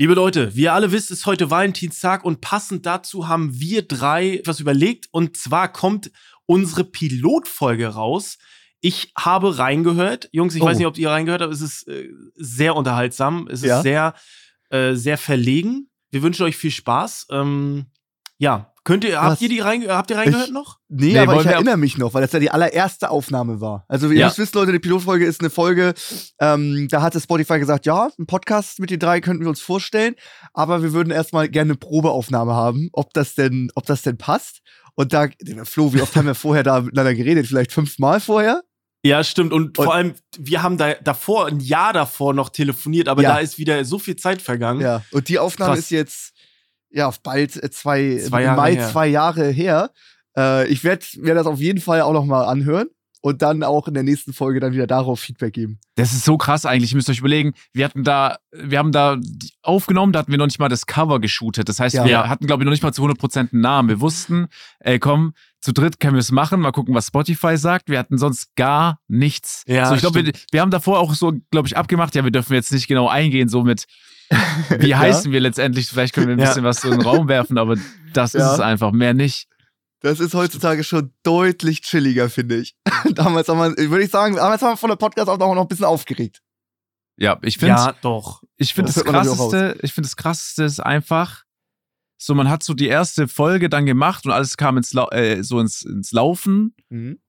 Liebe Leute, wie ihr alle wisst, ist heute Valentinstag und passend dazu haben wir drei etwas überlegt. Und zwar kommt unsere Pilotfolge raus. Ich habe reingehört. Jungs, ich Oh. weiß nicht, ob ihr reingehört habt. Es ist äh, sehr unterhaltsam. Es ist Ja. sehr, äh, sehr verlegen. Wir wünschen euch viel Spaß. Ähm, ja, könnt ihr, habt Was? ihr die reinge habt ihr reingehört Ich- noch? Nee, Nee, aber ich erinnere mich noch, weil das ja die allererste Aufnahme war. Also, wie ihr Ja. müsst wissen, Leute, die Pilotfolge ist eine Folge, ähm, da hatte Spotify gesagt, ja, ein Podcast mit den drei könnten wir uns vorstellen, aber wir würden erstmal gerne eine Probeaufnahme haben, ob das denn, ob das denn passt. Und da, Flo, wie oft haben wir vorher da miteinander geredet? Vielleicht fünfmal vorher? Ja, stimmt. Und, Und- vor allem, wir haben da davor, ein Jahr davor noch telefoniert, aber Ja. da ist wieder so viel Zeit vergangen. Ja. Und die Aufnahme Krass. ist jetzt, ja, bald äh, zwei, Zwei im Jahre Mai her. zwei Jahre her. Äh, ich werde mir das auf jeden Fall auch noch mal anhören und dann auch in der nächsten Folge dann wieder darauf Feedback geben. Das ist so krass eigentlich. Ihr müsst euch überlegen, wir hatten da, wir haben da aufgenommen, da hatten wir noch nicht mal das Cover geshootet. Das heißt, Ja. wir hatten, glaube ich, noch nicht mal zu 100% einen Namen. Wir wussten, ey, komm, zu dritt können wir es machen, mal gucken, was Spotify sagt. Wir hatten sonst gar nichts. Ja, so, ich glaube, wir, wir haben davor auch so, glaube ich, abgemacht, ja, wir dürfen jetzt nicht genau eingehen, so mit, wie Ja. heißen wir letztendlich? Vielleicht können wir ein Ja. bisschen was so in den Raum werfen, aber das Ja. ist es einfach, mehr nicht. Das ist heutzutage schon deutlich chilliger, finde ich. damals haben wir, würde ich sagen, damals haben wir von der Podcast auch noch ein bisschen aufgeregt. Ja, ich finde, Ja, doch. Ich finde Das das, krasseste, ich finde das krasseste ist einfach, so man hat so die erste Folge dann gemacht und alles kam ins, Lau äh, so ins, ins Laufen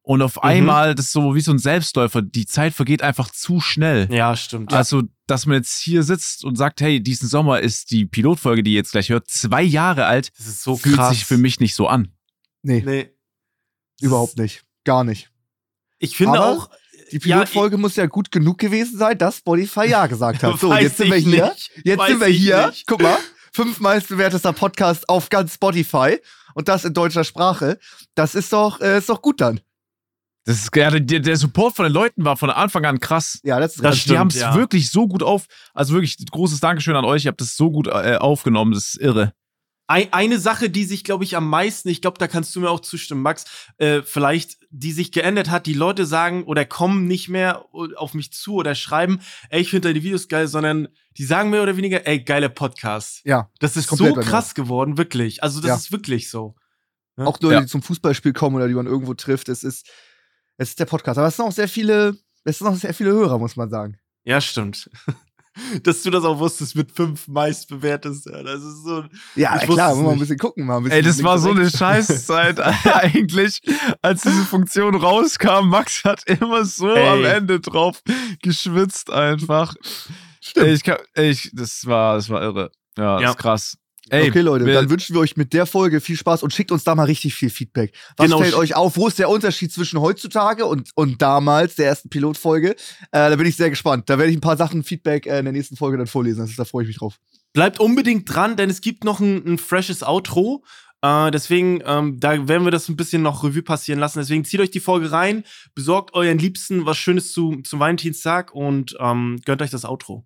und auf einmal das ist so wie so ein Selbstläufer. Die Zeit vergeht einfach zu schnell. Ja, stimmt. Also, dass man jetzt hier sitzt und sagt, hey, diesen Sommer ist die Pilotfolge, die ihr jetzt gleich hört, zwei Jahre alt, das ist so fühlt krass. sich für mich nicht so an. Nee, Nee. überhaupt nicht. Gar nicht. Ich finde Aber auch. Die Pilotfolge muss ja gut genug gewesen sein, dass Spotify Ja gesagt hat. So, Weiß jetzt sind wir hier. nicht. Jetzt Weiß sind wir hier. nicht. Guck mal. Fünfmal bewertester Podcast auf ganz Spotify. Und das in deutscher Sprache. Das ist doch, äh, ist doch gut dann. Das ist, ja, der, der Support von den Leuten war von Anfang an krass. Ja, das ist Das Also, stimmt, die haben es ja. wirklich so gut auf, also wirklich großes Dankeschön an euch, ihr habt das so gut äh, aufgenommen, das ist irre. Ein, eine Sache, die sich, glaube ich, am meisten, ich glaube, da kannst du mir auch zustimmen, Max, äh, vielleicht, die sich geändert hat, die Leute sagen oder kommen nicht mehr auf mich zu oder schreiben, ey, ich finde deine Videos geil, sondern die sagen mehr oder weniger, ey, geiler Podcast. Ja. Das ist so krass geworden, wirklich. Also, das Ja. ist wirklich so. Ja. Auch Leute, Ja. die zum Fußballspiel kommen oder die man irgendwo trifft. Es ist, es ist der Podcast. Aber es sind auch sehr viele, es sind auch sehr viele Hörer, muss man sagen. Ja, stimmt. Dass du das auch wusstest mit fünf meistbewertest. Ja, das ist so. Ja, klar, muss man ein bisschen gucken. Mal ein bisschen Ey, das war so eine. Scheißzeit eigentlich, als diese Funktion rauskam. Max hat immer so Ey. am Ende drauf geschwitzt einfach. Stimmt. Ey, ich kann, ey, ich, das war, das war irre. Ja, das Ja. ist krass. Ey, okay, Leute, dann wünschen wir euch mit der Folge viel Spaß und schickt uns da mal richtig viel Feedback. Was Genau. fällt euch auf? Wo ist der Unterschied zwischen heutzutage und, und damals, der ersten Pilotfolge? Äh, da bin ich sehr gespannt. Da werde ich ein paar Sachen Feedback äh, in der nächsten Folge dann vorlesen. Ist, da freue ich mich drauf. Bleibt unbedingt dran, denn es gibt noch ein, ein freshes Outro. Äh, deswegen, ähm, da werden wir das ein bisschen noch Revue passieren lassen. Deswegen zieht euch die Folge rein, besorgt euren Liebsten was Schönes zu, zum Valentinstag und ähm, gönnt euch das Outro.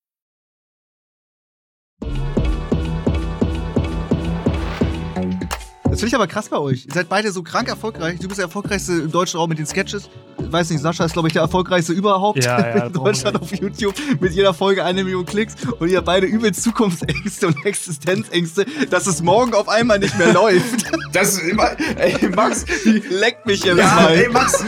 Das finde ich aber krass bei euch. Ihr seid beide so krank erfolgreich. Du bist der erfolgreichste im deutschen Raum mit den Sketches. Weiß nicht, Sascha ist, glaube ich, der erfolgreichste überhaupt Ja, ja, in Deutschland auf YouTube. Mit jeder Folge eine Million Klicks. Und ihr beide übelst Zukunftsängste und Existenzängste, dass es morgen auf einmal nicht mehr läuft. Das ist immer. Ey, Max, wie. Leckt mich Ja, Mal. ey, Max.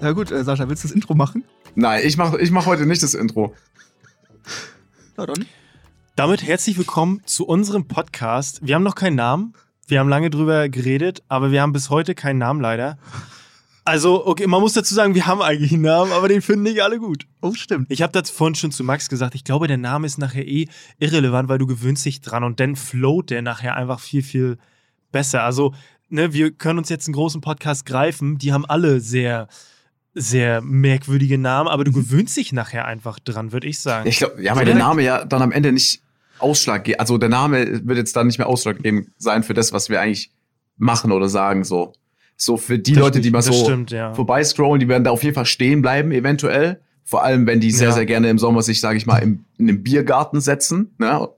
Ja gut, äh, Sascha, willst du das Intro machen? Nein, ich mach, ich mach heute nicht das Intro. Ja, dann. Damit herzlich willkommen zu unserem Podcast. Wir haben noch keinen Namen. Wir haben lange drüber geredet, aber wir haben bis heute keinen Namen leider. Also, okay, man muss dazu sagen, wir haben eigentlich einen Namen, aber den finden nicht alle gut. Oh, stimmt. Ich habe das vorhin schon zu Max gesagt. Ich glaube, der Name ist nachher eh irrelevant, weil du gewöhnst dich dran und dann float der nachher einfach viel, viel besser. Also, ne, wir können uns jetzt einen großen Podcast greifen. Die haben alle sehr sehr merkwürdige Namen, aber du gewöhnst dich nachher einfach dran, würde ich sagen. Ich glaube, ja, weil der Name ja dann am Ende nicht Ausschlag geht. Also der Name wird jetzt dann nicht mehr ausschlaggebend sein für das, was wir eigentlich machen oder sagen. So, so für die Das Leute, die mal so stimmt, ja. vorbeiscrollen, die werden da auf jeden Fall stehen bleiben, eventuell. Vor allem, wenn die sehr, Ja. sehr gerne im Sommer sich, sage ich mal, im, in einem Biergarten setzen. Ne?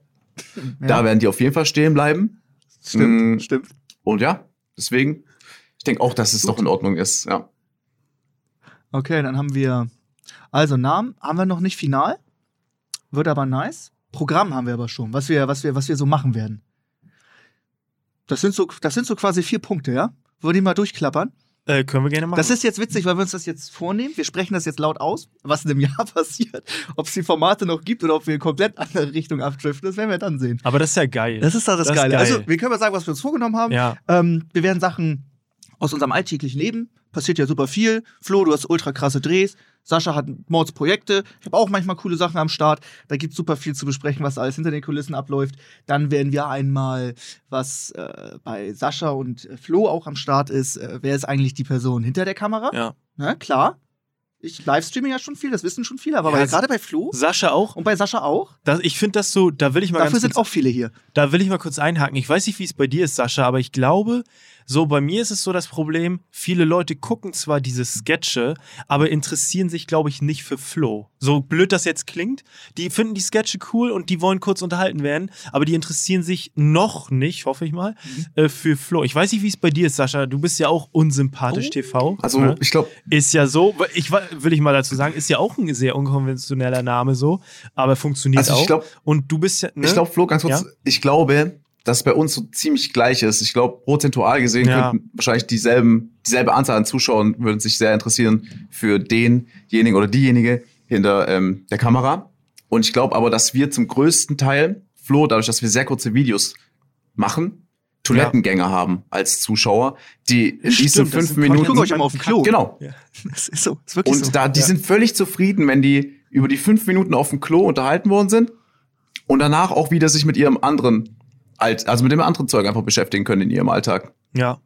Da werden die auf jeden Fall stehen bleiben. Stimmt, Mm. stimmt. Und ja, deswegen, ich denke auch, dass es doch in Ordnung ist. Ja. Okay, dann haben wir. Also, Namen haben wir noch nicht final. Wird aber nice. Programm haben wir aber schon, was wir, was wir, was wir so machen werden. Das sind so, das sind so quasi vier Punkte, ja? Wollen die mal durchklappern? Äh, können wir gerne machen. Das ist jetzt witzig, weil wir uns das jetzt vornehmen. Wir sprechen das jetzt laut aus, was in einem Jahr passiert. Ob es die Formate noch gibt oder ob wir in komplett andere Richtung abdriften, das werden wir dann sehen. aber das ist ja geil. Das ist doch das, Das Geile. geil. Also, wir können mal sagen, was wir uns vorgenommen haben. ja. Ähm, wir werden Sachen aus unserem alltäglichen Leben. Passiert ja super viel. Flo, du hast ultra krasse Drehs. Sascha hat Mordsprojekte. Ich habe auch manchmal coole Sachen am Start. Da gibt super viel zu besprechen, was alles hinter den Kulissen abläuft. Dann werden wir einmal, was äh, bei Sascha und äh, Flo auch am Start ist, äh, wer ist eigentlich die Person hinter der Kamera? Ja. Na, klar. Ich livestreame ja schon viel, das wissen schon viele, aber Ja, es- gerade bei Flo Sascha auch. und bei Sascha auch. Das, ich finde das so, da will ich mal Dafür sind kurz, auch viele hier. da will ich mal kurz einhaken. Ich weiß nicht, wie es bei dir ist, Sascha, aber ich glaube, so bei mir ist es so das Problem, viele Leute gucken zwar diese Sketche, aber interessieren sich, glaube ich, nicht für Flo. So blöd das jetzt klingt, die finden die Sketche cool und die wollen kurz unterhalten werden, aber die interessieren sich noch nicht, hoffe ich mal, Mhm. äh, für Flo. Ich weiß nicht, wie es bei dir ist, Sascha. Du bist ja auch unsympathisch Oh. TV. Also ne? ich glaube, Ist ja so, ich will ich mal dazu sagen, ist ja auch ein sehr unkonventioneller Name so, aber funktioniert Also ich auch. glaub- und du bist ja, ne? Ich glaube, Flo, ganz kurz, Ja? ich glaube, dass bei uns so ziemlich gleich ist. Ich glaube, prozentual gesehen Ja. könnten wahrscheinlich dieselben, dieselbe Anzahl an Zuschauern würden sich sehr interessieren für denjenigen oder diejenige hinter ähm, der Kamera. Und ich glaube aber, dass wir zum größten Teil, Flo, dadurch, dass wir sehr kurze Videos machen, Toilettengänger haben als Zuschauer, die in diesen Stimmt, das fünf Minuten. Ich gucke euch immer auf den Klo. Genau. Das ist so, ist wirklich Und so. da, die Ja. sind völlig zufrieden, wenn die über die fünf Minuten auf dem Klo unterhalten worden sind und danach auch wieder sich mit ihrem anderen, Alt, also mit dem anderen Zeug einfach beschäftigen können in ihrem Alltag. ja.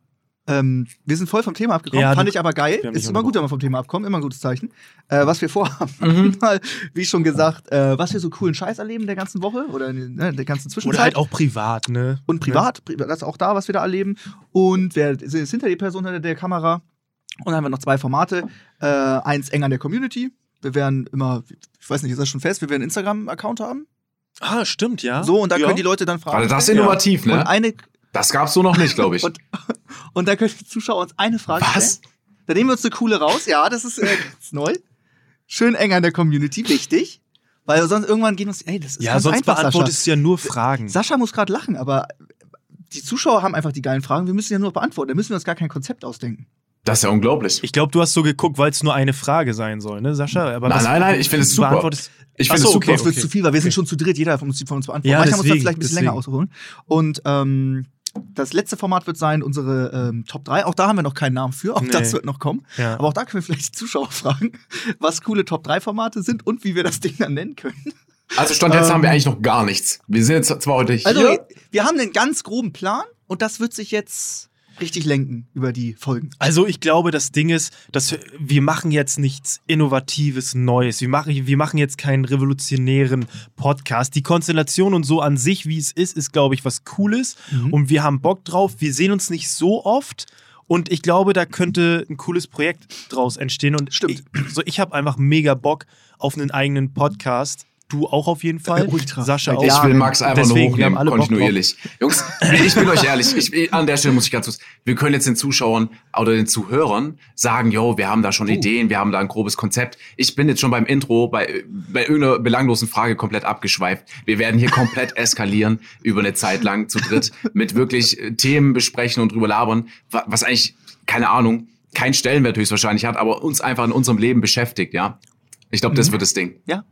Ähm, wir sind voll vom Thema abgekommen. Ja, Fand ich aber geil. Ist immer gut, wenn wir vom Thema abkommen. Immer ein gutes Zeichen. Äh, was wir vorhaben. Mal, wie schon gesagt, äh, was wir so coolen Scheiß erleben in der ganzen Woche oder in ne, der ganzen Zwischenzeit. Oder halt auch privat, ne? Und privat. Pri- Das ist auch da, was wir da erleben. Und wer ist hinter die Person hinter der Kamera? Und dann haben wir noch zwei Formate. Äh, eins eng an der Community. Wir werden immer, ich weiß nicht, ist das schon fest, wir werden einen Instagram-Account haben. Ah, stimmt, ja. So, und da ja. können die Leute dann fragen. Also das ist innovativ, Und ne? eine, Das gab's so noch nicht, glaube ich. Und, und da können die Zuschauer uns eine Frage Was? stellen. Da nehmen wir uns eine coole raus. Ja, das ist, äh, das ist neu. Schön eng an der Community, wichtig. Weil sonst irgendwann gehen uns, ey, das ist Ja, ganz sonst einfach, beantwortest du ja nur Fragen. Sascha. Sascha muss gerade lachen, aber die Zuschauer haben einfach die geilen Fragen. Wir müssen ja nur beantworten. Da müssen wir uns gar kein Konzept ausdenken. Das ist ja unglaublich. Ich glaube, du hast so geguckt, weil es nur eine Frage sein soll, ne, Sascha? Aber Nein, was- nein, nein, ich finde es super. Ich finde es super. okay, Das wird zu viel, weil wir sind schon zu dritt. Jeder von uns, von uns beantwortet. Ja, Manchmal muss das deswegen, vielleicht ein bisschen deswegen. länger ausholen. Und ähm, das letzte Format wird sein, unsere ähm, Top 3. Auch da haben wir noch keinen Namen für. Auch Nee. das wird noch kommen. Ja. Aber auch da können wir vielleicht die Zuschauer fragen, was coole Top 3 Formate sind und wie wir das Ding dann nennen können. Also Stand jetzt Ähm, haben wir eigentlich noch gar nichts. Wir sind jetzt zwar heute hier. Also, wir haben einen ganz groben Plan und das wird sich jetzt richtig lenken über die Folgen. Also ich glaube, das Ding ist, dass wir- machen jetzt nichts Innovatives, Neues. Wir machen, wir machen jetzt keinen revolutionären Podcast. Die Konstellation und so an sich, wie es ist, ist, glaube ich, was Cooles. Mhm. Und wir haben Bock drauf. Wir sehen uns nicht so oft. Und ich glaube, da könnte ein cooles Projekt draus entstehen. Und Stimmt. Ich, so, ich habe einfach mega Bock auf einen eigenen Podcast. Du auch auf jeden Fall. Äh, ultra. Sascha Seit auch. Ich will Max einfach Deswegen, nur hochnehmen, kontinuierlich. Jungs, ich bin euch ehrlich, ich, an der Stelle muss ich ganz kurz, wir können jetzt den Zuschauern oder den Zuhörern sagen, yo, wir haben da schon Ideen, wir haben da ein grobes Konzept. Ich bin jetzt schon beim Intro bei, bei irgendeiner belanglosen Frage komplett abgeschweift. Wir werden hier komplett eskalieren über eine Zeit lang zu dritt mit wirklich äh, Themen besprechen und drüber labern, wa- was eigentlich, keine Ahnung, keinen Stellenwert höchstwahrscheinlich hat, aber uns einfach in unserem Leben beschäftigt, ja. Ich glaube, das wird das Ding. Ja.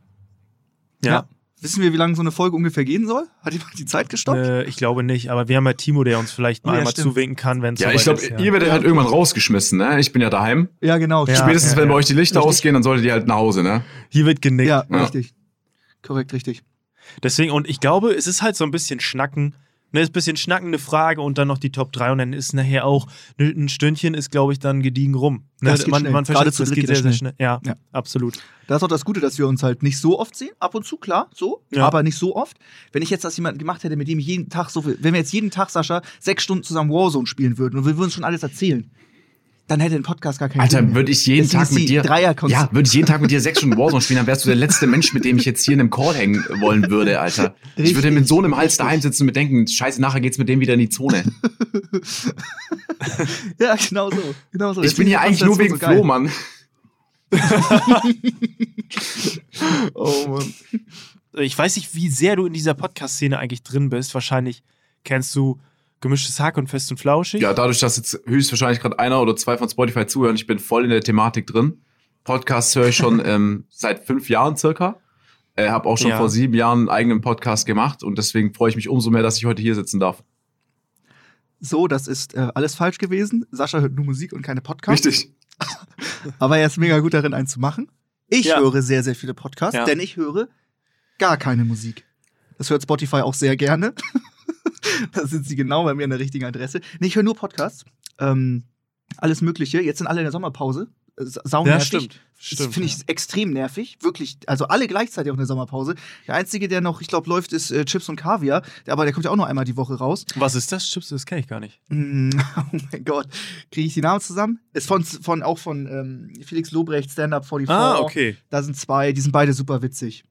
Ja. Wissen wir, wie lange so eine Folge ungefähr gehen soll? Hat jemand die Zeit gestoppt? Äh, ich glaube nicht, aber wir haben ja Timo, der uns vielleicht mal ja, einmal stimmt. zuwinken kann, wenn es Ja, ich glaube, ist. ihr werdet halt irgendwann rausgeschmissen, ne? Ich bin ja daheim. Ja, genau. Ja. Spätestens, ja, wenn bei ja. euch die Lichter Richtig. ausgehen, dann solltet ihr halt nach Hause, ne? Hier wird genickt. Ja, Ja. richtig. Korrekt, richtig. Deswegen, und ich glaube, es ist halt so ein bisschen Schnacken Ne, ist ein bisschen schnackende Frage und dann noch die Top 3 und dann ist nachher auch ne, ein Stündchen ist, glaube ich, dann gediegen rum. Ne, Das geht man, schnell. man Gerade versteht, zu das geht geht sehr, sehr schnell. Ja, Ja. absolut. Das ist auch das Gute, dass wir uns halt nicht so oft sehen. Ab und zu, klar, so. Ja. Aber nicht so oft. Wenn ich jetzt das jemanden gemacht hätte, mit dem ich jeden Tag so viel, wenn wir jetzt jeden Tag, Sascha, sechs Stunden zusammen Warzone spielen würden und wir würden uns schon alles erzählen, dann hätte ein Podcast gar keinen Sinn Alter, würde ich jeden Tag mit dir. Ja, würde ich jeden Tag mit dir sechs Stunden Warzone spielen, dann wärst du der letzte Mensch, mit dem ich jetzt hier in einem Call hängen wollen würde, Alter. Ich würde Richtig, mit so einem Hals richtig. daheim sitzen und mir denken, scheiße, nachher geht's mit dem wieder in die Zone. Ja, genau so. Genau so. Ich bin hier eigentlich nur wegen Flo, Mann. Oh Mann. Ich weiß nicht, wie sehr du in dieser Podcast-Szene eigentlich drin bist. Wahrscheinlich kennst du gemischtes Hack und fest und flauschig. Ja, dadurch, dass jetzt höchstwahrscheinlich gerade einer oder zwei von Spotify zuhören, ich bin voll in der Thematik drin. Podcasts höre ich schon ähm, seit fünf Jahren circa. Äh, habe auch schon Ja. vor sieben Jahren einen eigenen Podcast gemacht und deswegen freue ich mich umso mehr, dass ich heute hier sitzen darf. So, das ist äh, alles falsch gewesen. Sascha hört nur Musik und keine Podcasts. Richtig. Aber er ist mega gut darin, einen zu machen. Ich Ja. höre sehr, sehr viele Podcasts, Ja. denn ich höre gar keine Musik. Das hört Spotify auch sehr gerne. da sind sie genau bei mir an der richtigen Adresse. Nee, ich höre nur Podcasts. Ähm, alles Mögliche. Jetzt sind alle in der Sommerpause. Äh, sa- Sau Ja, nervig. stimmt. Das Stimmt, finde ich extrem nervig. Wirklich. Also alle gleichzeitig auch in der Sommerpause. Der einzige, der noch, ich glaube, läuft, ist äh, Chips und Kaviar. Der, aber der kommt ja auch nur einmal die Woche raus. Was ist das? Chips, das kenne ich gar nicht. Mm, Oh mein Gott. Kriege ich die Namen zusammen? Ist von, von auch von ähm, Felix Lobrecht, Stand-Up 44. Ah, okay. Da sind zwei, die sind beide super witzig.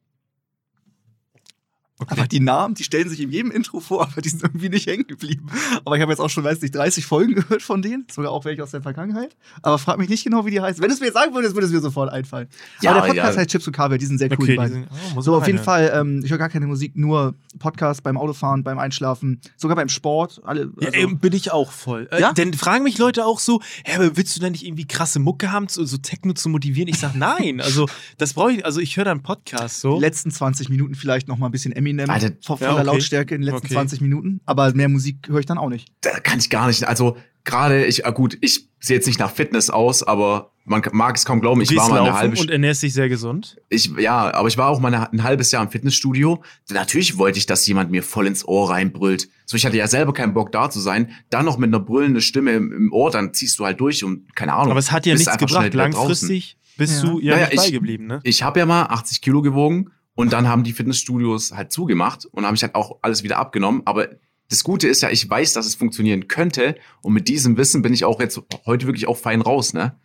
Aber die Namen, die stellen sich in jedem Intro vor, aber die sind irgendwie nicht hängen geblieben. Aber ich habe jetzt auch schon, weiß nicht, 30 Folgen gehört von denen. Sogar auch welche aus der Vergangenheit. Aber frag mich nicht genau, wie die heißen. Wenn du es mir jetzt sagen würdest, würde es mir sofort einfallen. Ja, aber der Podcast ja. heißt Chips und Kaviar, die sind sehr cool, Okay, beiden. sind, oh, So, auf jeden. Fall, ähm, ich höre gar keine Musik, nur Podcast beim Autofahren, beim Einschlafen, sogar beim Sport. Alle, Ja, also- eben bin ich auch voll. Äh, Ja? Denn fragen mich Leute auch so, hä, willst du denn nicht irgendwie krasse Mucke haben, so, so Techno zu motivieren? Ich sag nein. Also, das brauche ich, also ich höre dann Podcast so. die letzten 20 Minuten vielleicht noch mal ein bisschen Eminem Alter, von, von ja, der okay. Lautstärke in den letzten Okay. 20 Minuten. Aber mehr Musik höre ich dann auch nicht. Da kann ich gar nicht. Also gerade, ich, ah, gut, ich sehe jetzt nicht nach Fitness aus, aber man mag es kaum glauben, ich war mal eine halbe und ernährst dich sehr gesund. Ich, ja, aber ich war auch mal eine, ein halbes Jahr im Fitnessstudio. Natürlich wollte ich, dass jemand mir voll ins Ohr reinbrüllt. So, ich hatte ja selber keinen Bock da zu sein. Dann noch mit einer brüllenden Stimme im, im Ohr, dann ziehst du halt durch und keine Ahnung. Aber es hat ja nichts gebracht. draußen. Langfristig bist Ja. du ja, Naja, nicht ich- beigeblieben, ne? Ich habe ja mal 80 Kilo gewogen und dann haben die Fitnessstudios halt zugemacht und habe ich halt auch alles wieder abgenommen. Aber das Gute ist ja, ich weiß, dass es funktionieren könnte und mit diesem Wissen bin ich auch jetzt heute wirklich auch fein raus, ne?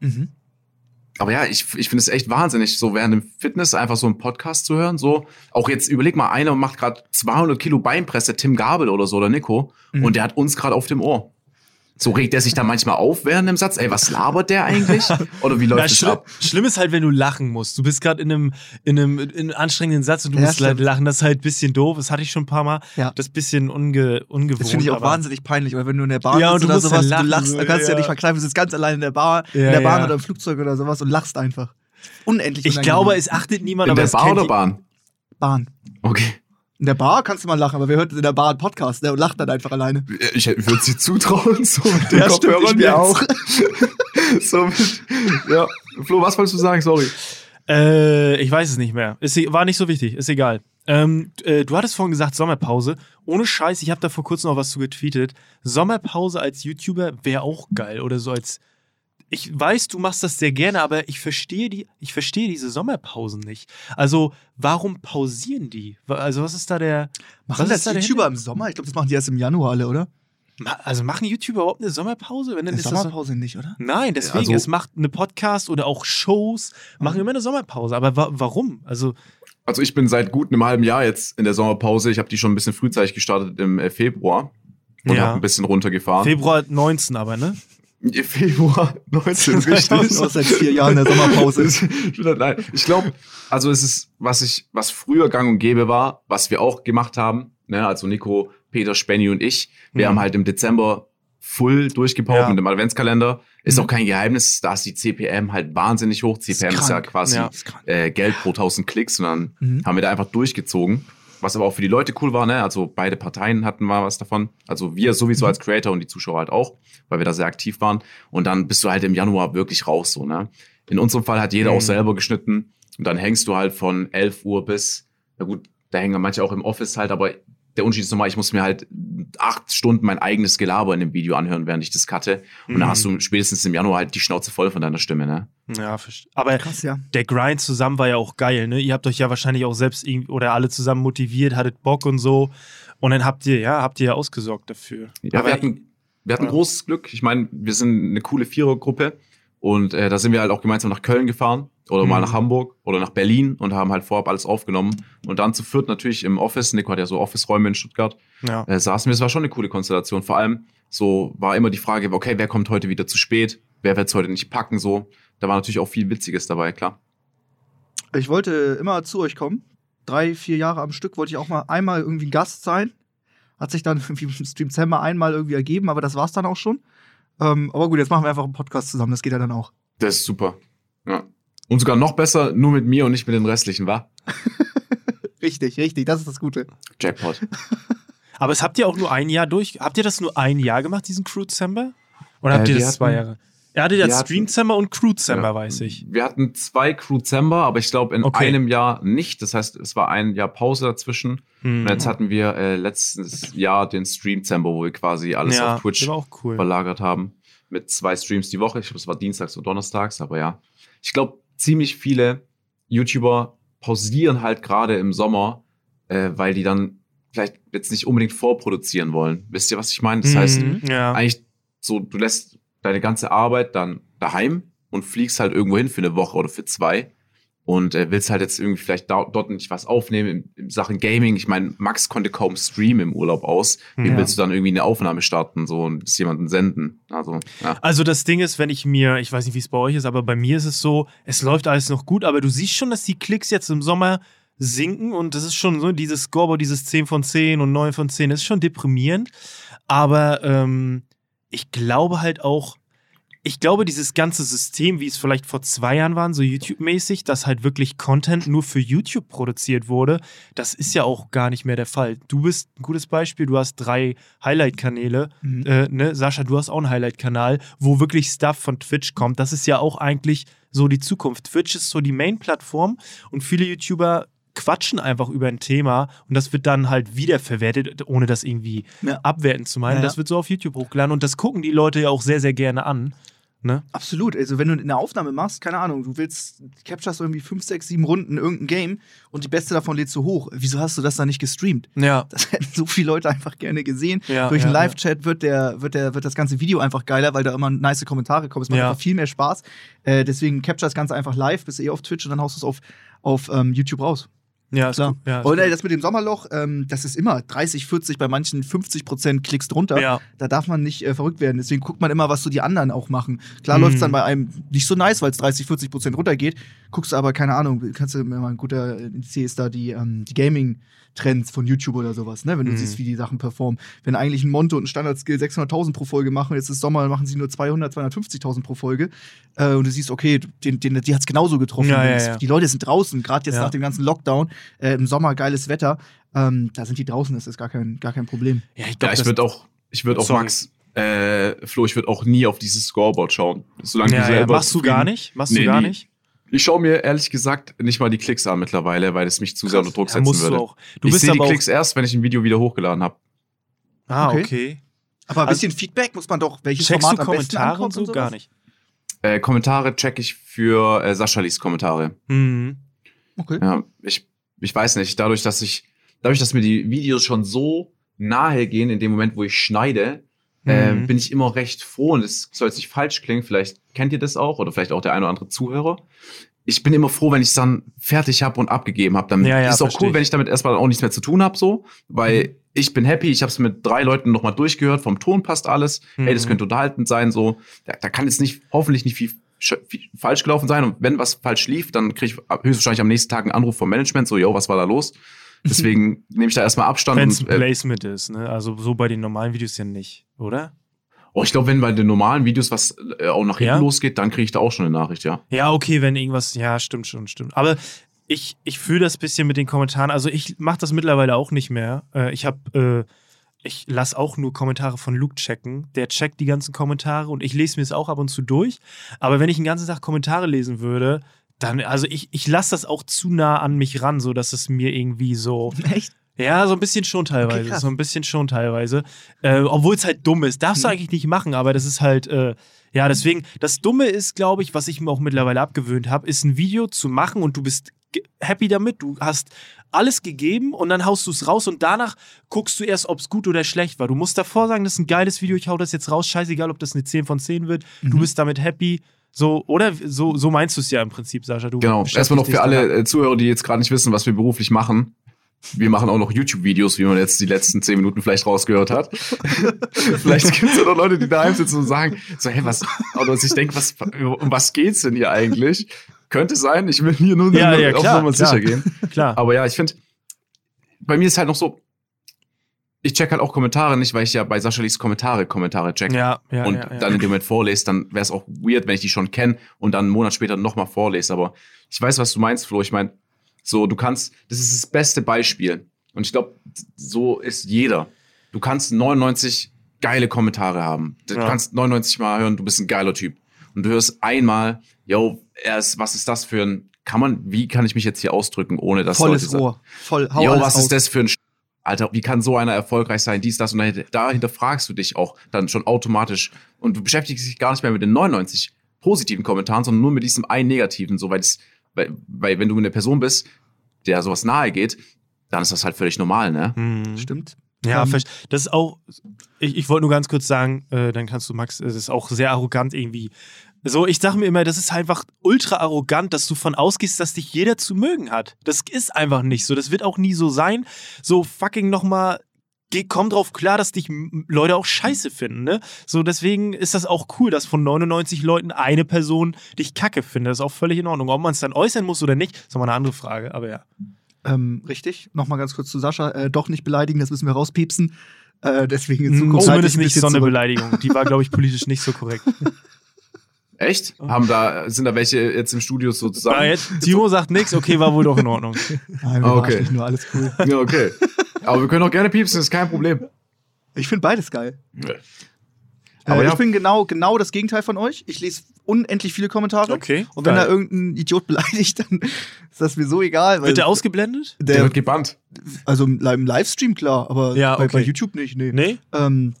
Mhm. Aber ja, ich, ich finde es echt wahnsinnig, so während dem Fitness einfach so einen Podcast zu hören. So, auch jetzt überleg mal, einer macht gerade 200 Kilo Beinpresse, Tim Gabel oder so oder Nico, Mhm. und der hat uns gerade auf dem Ohr. So regt er sich dann manchmal auf während dem Satz. Ey, was labert der eigentlich? Oder wie läuft Ja, das schlimm, ab? schlimm ist halt, wenn du lachen musst. Du bist gerade in einem, in, einem, in einem anstrengenden Satz und du Ja, musst halt stimmt. lachen. Das ist halt ein bisschen doof. Das hatte ich schon ein paar Mal. Ja. Das ist ein bisschen unge, ungewohnt. Das finde ich auch aber- wahnsinnig peinlich, weil wenn du in der Bahn Ja, und sitzt du oder musst sowas, lachen, du lachst, dann kannst du ja ja. nicht verkneifen, du sitzt ganz allein in der Bar, Ja, in der Bahn ja. oder im Flugzeug oder sowas und lachst einfach. Unendlich Ich unangenehm. glaube, es achtet niemand, In aber der es Bar oder Bahn? Bahn. Okay. In der Bar kannst du mal lachen, aber wer hört in der Bar einen Podcast ne, und lacht dann einfach alleine. Ich würde sie zutrauen, so mit den Ja, stimmt, ich Kopfhörern mir jetzt. auch. so mit, ja. Flo, was wolltest du sagen? Sorry. Äh, ich weiß es nicht mehr. Ist, war nicht so wichtig, ist egal. Ähm, äh, du hattest vorhin gesagt Sommerpause. Ohne Scheiß, ich habe da vor kurzem noch was zu getweetet. Sommerpause als YouTuber wäre auch geil oder so als. Ich weiß, du machst das sehr gerne, aber ich verstehe die, ich verstehe diese Sommerpausen nicht. Also, warum pausieren die? Also, was ist da der. Machen was das da YouTuber im Sommer? Ich glaube, das machen die erst im Januar alle, oder? Ma- Also, machen YouTuber überhaupt eine Sommerpause? Wenn dann Eine ist das so- Sommerpause nicht, oder? Nein, deswegen, Also- es macht eine Podcast oder auch Shows, machen immer eine Sommerpause. Aber wa warum? Also, Also ich bin seit gut einem halben Jahr jetzt in der Sommerpause. Ich habe die schon ein bisschen frühzeitig gestartet im äh, Februar und Ja. habe ein bisschen runtergefahren. Februar 19 aber, ne? Februar 19, richtig. Aus seit vier Jahren der Sommerpause. Nein, ich glaube, also es ist, was ich, was früher gang und gäbe war, was wir auch gemacht haben, ne, also Nico, Peter, Spenny und ich, wir Mhm. haben halt im Dezember full durchgepaukt Ja. mit dem Adventskalender. Ist Mhm. auch kein Geheimnis, da ist die CPM halt wahnsinnig hoch. CPM ist, ja krank. quasi Ja. Äh, Geld pro 1000 Klicks und dann Mhm. haben wir da einfach durchgezogen. Was aber auch für die Leute cool war, ne? Also beide Parteien hatten mal was davon. Also wir sowieso Mhm. als Creator und die Zuschauer halt auch, weil wir da sehr aktiv waren. Und dann bist du halt im Januar wirklich raus, so, ne? In unserem Fall hat jeder Mhm. auch selber geschnitten. Und dann hängst du halt von 11 Uhr bis, na gut, da hängen manche auch im Office halt, aber der Unterschied ist nochmal, ich muss mir halt acht Stunden mein eigenes Gelaber in dem Video anhören, während ich das cutte. Und Mhm. da hast du spätestens im Januar halt die Schnauze voll von deiner Stimme, ne? Ja, verstehe. Aber Krass, ja. der Grind zusammen war ja auch geil, ne? Ihr habt euch ja wahrscheinlich auch selbst oder alle zusammen motiviert, hattet Bock und so. Und dann habt ihr, ja, habt ihr ja ausgesorgt dafür. Ja, Aber wir hatten, wir hatten Ja. großes Glück. Ich meine, wir sind eine coole Vierergruppe und äh, da sind wir halt auch gemeinsam nach Köln gefahren oder mal Mhm. nach Hamburg oder nach Berlin und haben halt vorab alles aufgenommen. Und dann zu viert natürlich im Office, Nico hat ja so Office-Räume in Stuttgart, ja. äh, saßen wir. Es war schon eine coole Konstellation. Vor allem so war immer die Frage, okay, wer kommt heute wieder zu spät? Wer wird es heute nicht packen? So, da war natürlich auch viel Witziges dabei, klar. Ich wollte immer zu euch kommen. Drei, vier Jahre am Stück wollte ich auch mal einmal irgendwie ein Gast sein. Hat sich dann irgendwie im Stream Dezember einmal irgendwie ergeben, aber das war's dann auch schon. Ähm, aber gut, jetzt machen wir einfach einen Podcast zusammen, das geht ja dann auch. Das ist super. Ja. Und sogar noch besser, nur mit mir und nicht mit den restlichen, wa? Richtig, richtig, das ist das Gute. Jackpot. Aber es habt ihr auch nur ein Jahr durch. Habt ihr das nur ein Jahr gemacht, diesen Crew December? Oder habt Äh, ihr das zwei hatten- Jahre? Er hatte ja wir hatten- Stream December und Crew December, Ja. weiß ich. Wir hatten zwei Crew December, aber ich glaube in Okay. einem Jahr nicht. Das heißt, es war ein Jahr Pause dazwischen. Hm. Und jetzt hatten wir äh, letztes Jahr den Stream December, wo wir quasi alles ja, auf Twitch cool. verlagert haben. Mit zwei Streams die Woche. Ich glaube, es war dienstags und donnerstags, aber ja. Ich glaube, ziemlich viele YouTuber pausieren halt gerade im Sommer, äh, weil die dann vielleicht jetzt nicht unbedingt vorproduzieren wollen. Wisst ihr, was ich meine? Das heißt, Mhm, ja. eigentlich so, du lässt deine ganze Arbeit dann daheim und fliegst halt irgendwo hin für eine Woche oder für zwei und äh, willst halt jetzt irgendwie vielleicht da, dort nicht was aufnehmen in, in Sachen Gaming. Ich meine, Max konnte kaum streamen im Urlaub aus. Wie Ja. willst du dann irgendwie eine Aufnahme starten so und das jemanden senden? Also, ja. Also das Ding ist, wenn ich mir, ich weiß nicht, wie es bei euch ist, aber bei mir ist es so, es läuft alles noch gut, aber du siehst schon, dass die Klicks jetzt im Sommer sinken und das ist schon so, dieses Scoreboard, dieses 10 von 10 und 9 von 10, das ist schon deprimierend, aber ähm, ich glaube halt auch, ich glaube, dieses ganze System, wie es vielleicht vor zwei Jahren war, so YouTube-mäßig, dass halt wirklich Content nur für YouTube produziert wurde, das ist ja auch gar nicht mehr der Fall. Du bist ein gutes Beispiel, du hast drei Highlight-Kanäle, Mhm. äh, ne? Sascha, du hast auch einen Highlight-Kanal, wo wirklich Stuff von Twitch kommt. Das ist ja auch eigentlich so die Zukunft. Twitch ist so die Main-Plattform und viele YouTuber quatschen einfach über ein Thema und das wird dann halt wiederverwertet, ohne das irgendwie Ja. abwertend zu meinen. Ja, ja. Das wird so auf YouTube hochgeladen und das gucken die Leute ja auch sehr, sehr gerne an. Ne? Absolut. Also, wenn du eine Aufnahme machst, keine Ahnung, du willst, capturest irgendwie 5, 6, 7 Runden irgendein Game und die beste davon lädst du hoch. Wieso hast du das dann nicht gestreamt? Ja. Das hätten so viele Leute einfach gerne gesehen. Ja, Durch ja, einen Live-Chat wird, der, wird, der, wird das ganze Video einfach geiler, weil da immer nice Kommentare kommen. Es macht einfach viel mehr Spaß. Äh, deswegen capture das Ganze einfach live, bist eh auf Twitch und dann haust du es auf, auf ähm, YouTube raus. Ja, Klar. gut. Ja, und ey, das mit dem Sommerloch, ähm, das ist immer 30, 40, bei manchen 50 Prozent Klicks drunter. ja. Da darf man nicht äh, verrückt werden. Deswegen guckt man immer, was so die anderen auch machen. Klar Mhm. läuft es dann bei einem nicht so nice, weil es 30, 40 Prozent runtergeht. Guckst du aber, keine Ahnung, kannst du mir mal ein guter Indiz ist da die, ähm, die Gaming-Trends von YouTube oder sowas, ne? Wenn du Mhm. siehst, wie die Sachen performen. Wenn eigentlich ein Monte und ein Standard-Skill 600.000 pro Folge machen, jetzt ist Sommer, dann machen sie nur 200, 250.000 pro Folge. Äh, und du siehst, okay, den, den, die hat es genauso getroffen. Ja, ja, ja. Die Leute sind draußen, gerade jetzt Ja. nach dem ganzen Lockdown. Äh, Im Sommer geiles Wetter. Ähm, da sind die draußen, das ist gar kein, gar kein Problem. ja, ich Ja, glaube, ich würde auch, ich würde auch. Max, äh, Flo, ich würde auch nie auf dieses Scoreboard schauen. Solange ja, du ja, selber machst du gar nicht? Machst Nee, du gar nie. nicht? Ich schaue mir ehrlich gesagt nicht mal die Klicks an mittlerweile, weil es mich zu sehr unter Druck Ja, setzen musst würde. du auch. Du ich bist sehe die Klicks erst, wenn ich ein Video wieder hochgeladen habe. Ah, Okay. okay. Aber ein Also- bisschen Feedback muss man doch, welches Checkst du Format am besten Kommentare und so? Gar nicht. Äh, Kommentare check ich für äh, Sascha Lies Kommentare. Mhm. Okay. Ja, ich, ich weiß nicht, dadurch, dass ich, dadurch, dass mir die Videos schon so nahe gehen in dem Moment, wo ich schneide, äh, Mhm. bin ich immer recht froh und es soll jetzt nicht falsch klingen, vielleicht kennt ihr das auch oder vielleicht auch der eine oder andere Zuhörer. Ich bin immer froh, wenn ich es dann fertig habe und abgegeben habe. Dann Ja, ja, ist auch cool, ich. wenn ich damit erstmal auch nichts mehr zu tun habe, so, weil Mhm. ich bin happy, ich habe es mit drei Leuten nochmal durchgehört, vom Ton passt alles, hey, das Mhm. könnte unterhaltend sein, so. Da, da kann jetzt nicht, hoffentlich nicht viel falsch gelaufen sein und wenn was falsch lief, dann kriege ich höchstwahrscheinlich am nächsten Tag einen Anruf vom Management, so, yo, was war da los? Deswegen nehme ich da erstmal Abstand Wenn es ein äh, Placement ist, ne? Also so bei den normalen Videos ja nicht, oder? oh, ich glaube, wenn bei den normalen Videos was äh, auch nach hinten Ja? losgeht, dann kriege ich da auch schon eine Nachricht, ja. Ja, okay, wenn irgendwas, ja, stimmt schon, stimmt. Aber ich, ich fühle das bisschen mit den Kommentaren. Also ich mache das mittlerweile auch nicht mehr. Äh, ich habe, äh, ich lasse auch nur Kommentare von Luke checken. Der checkt die ganzen Kommentare und ich lese mir es auch ab und zu durch. Aber wenn ich den ganzen Tag Kommentare lesen würde, dann, also ich, ich lasse das auch zu nah an mich ran, so dass es mir irgendwie so, Echt? Ja, so ein bisschen schon teilweise. Okay, so ein bisschen schon teilweise. Äh, Obwohl es halt dumm ist. Darfst du Mhm. eigentlich nicht machen, aber das ist halt, äh, ja, deswegen, das Dumme ist, glaube ich, was ich mir auch mittlerweile abgewöhnt habe, ist ein Video zu machen und du bist happy damit. Du hast alles gegeben und dann haust du es raus und danach guckst du erst, ob es gut oder schlecht war. Du musst davor sagen, das ist ein geiles Video, ich hau das jetzt raus, scheißegal, ob das eine 10 von 10 wird. Mhm. Du bist damit happy. So, oder so, so meinst du es ja im Prinzip, Sascha. Du Genau. Erstmal noch für alle daran. äh, Zuhörer, die jetzt gerade nicht wissen, was wir beruflich machen. Wir machen auch noch YouTube-Videos, wie man jetzt die letzten zehn Minuten vielleicht rausgehört hat. vielleicht gibt es ja noch Leute, die daheim sitzen und sagen, so, hey, was, oder sich denken, was, um was geht's denn hier eigentlich? Könnte sein, ich will hier nur, Ja, nur ja, auf klar, Nummer klar. sicher gehen. Klar. Aber ja, ich finde, bei mir ist halt noch so, ich check halt auch Kommentare nicht, weil ich ja bei Sascha Lees Kommentare Kommentare check Ja, ja, und ja, ja. dann in dem Moment vorlese, dann wäre es auch weird, wenn ich die schon kenne und dann einen Monat später nochmal vorlese. Aber ich weiß, was du meinst, Flo. Ich meine, so, du kannst, das ist das beste Beispiel. Und ich glaube, so ist jeder. Du kannst 99 geile Kommentare haben. Du Ja. kannst 99 Mal hören, du bist ein geiler Typ. Und du hörst einmal, yo, er ist, was ist das für ein, kann man, wie kann ich mich jetzt hier ausdrücken, ohne dass Volles Leute sagen, Rohr. Voll, hau Jo, alles was raus. ist das für ein Sch Alter, wie kann so einer erfolgreich sein? Dies, das und dahinter, dahinter fragst du dich auch dann schon automatisch und du beschäftigst dich gar nicht mehr mit den 99 positiven Kommentaren, sondern nur mit diesem einen negativen, so weil, es- weil, weil wenn du eine Person bist, der sowas nahe geht, dann ist das halt völlig normal, ne? Mhm. Stimmt. Ja, Ähm, verst- das ist auch, ich, ich wollte nur ganz kurz sagen, äh, dann kannst du, Max, es ist auch sehr arrogant irgendwie. So, ich sage mir immer, das ist einfach ultra arrogant, dass du von ausgehst, dass dich jeder zu mögen hat. Das ist einfach nicht so. Das wird auch nie so sein. So fucking nochmal, komm drauf klar, dass dich Leute auch scheiße finden, ne? So, deswegen ist das auch cool, dass von 99 Leuten eine Person dich kacke findet. Das ist auch völlig in Ordnung. Ob man es dann äußern muss oder nicht, ist nochmal eine andere Frage, aber ja. Ähm, richtig. Nochmal ganz kurz zu Sascha. Äh, doch nicht beleidigen, das müssen wir rauspiepsen. Äh, deswegen in Mm, Zukunft Zumindest ein nicht so eine. Beleidigung. Die war, glaube ich, politisch nicht so korrekt. Echt? Haben da, sind da welche jetzt im Studio sozusagen? Ah, jetzt, Timo sagt nichts, okay, war wohl doch in Ordnung. Nein, wir Ah, okay. nur, alles cool. Ja, okay. Aber wir können auch gerne piepsen, ist kein Problem. Ich finde beides geil. Aber äh, ja. Ich bin genau, genau das Gegenteil von euch. Ich lese unendlich viele Kommentare. Okay. Und wenn geil. da irgendein Idiot beleidigt, dann ist das mir so egal. Weil Wird der ausgeblendet? Der der, wird gebannt. also im Li- im Livestream klar, aber Ja, bei, okay. bei YouTube nicht. Nee. Nee? Ähm,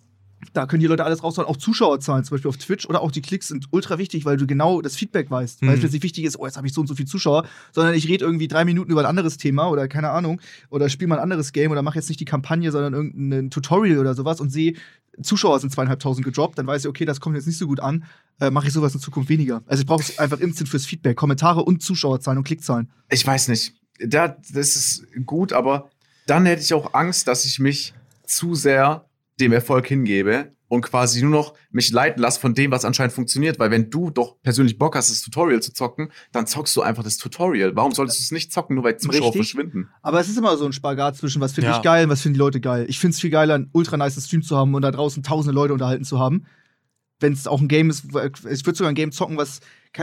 da können die Leute alles raushauen. Auch Zuschauerzahlen, zum Beispiel auf Twitch oder auch die Klicks sind ultra wichtig, weil du genau das Feedback weißt. Mhm. Weil es jetzt nicht wichtig ist, oh, jetzt habe ich so und so viele Zuschauer, sondern ich rede irgendwie drei Minuten über ein anderes Thema oder keine Ahnung oder spiele mal ein anderes Game oder mache jetzt nicht die Kampagne, sondern irgendein Tutorial oder sowas und sehe, Zuschauer sind zweieinhalbtausend gedroppt, dann weiß ich, okay, das kommt jetzt nicht so gut an, äh, mache ich sowas in Zukunft weniger. Also ich brauche es einfach instant fürs Feedback, Kommentare und Zuschauerzahlen und Klickzahlen. Ich weiß nicht. Da, das ist gut, aber dann hätte ich auch Angst, dass ich mich zu sehr dem Erfolg hingebe und quasi nur noch mich leiten lasse von dem, was anscheinend funktioniert. Weil wenn du doch persönlich Bock hast, das Tutorial zu zocken, dann zockst du einfach das Tutorial. Warum solltest du es nicht zocken, nur weil Zuschauer Richtig. verschwinden? Aber es ist immer so ein Spagat zwischen, was finde Ja. ich geil und was finden die Leute geil. Ich finde es viel geiler, einen ultra nice Stream zu haben und da draußen tausende Leute unterhalten zu haben. Wenn es auch ein Game ist, wo- ich würde sogar ein Game zocken, was,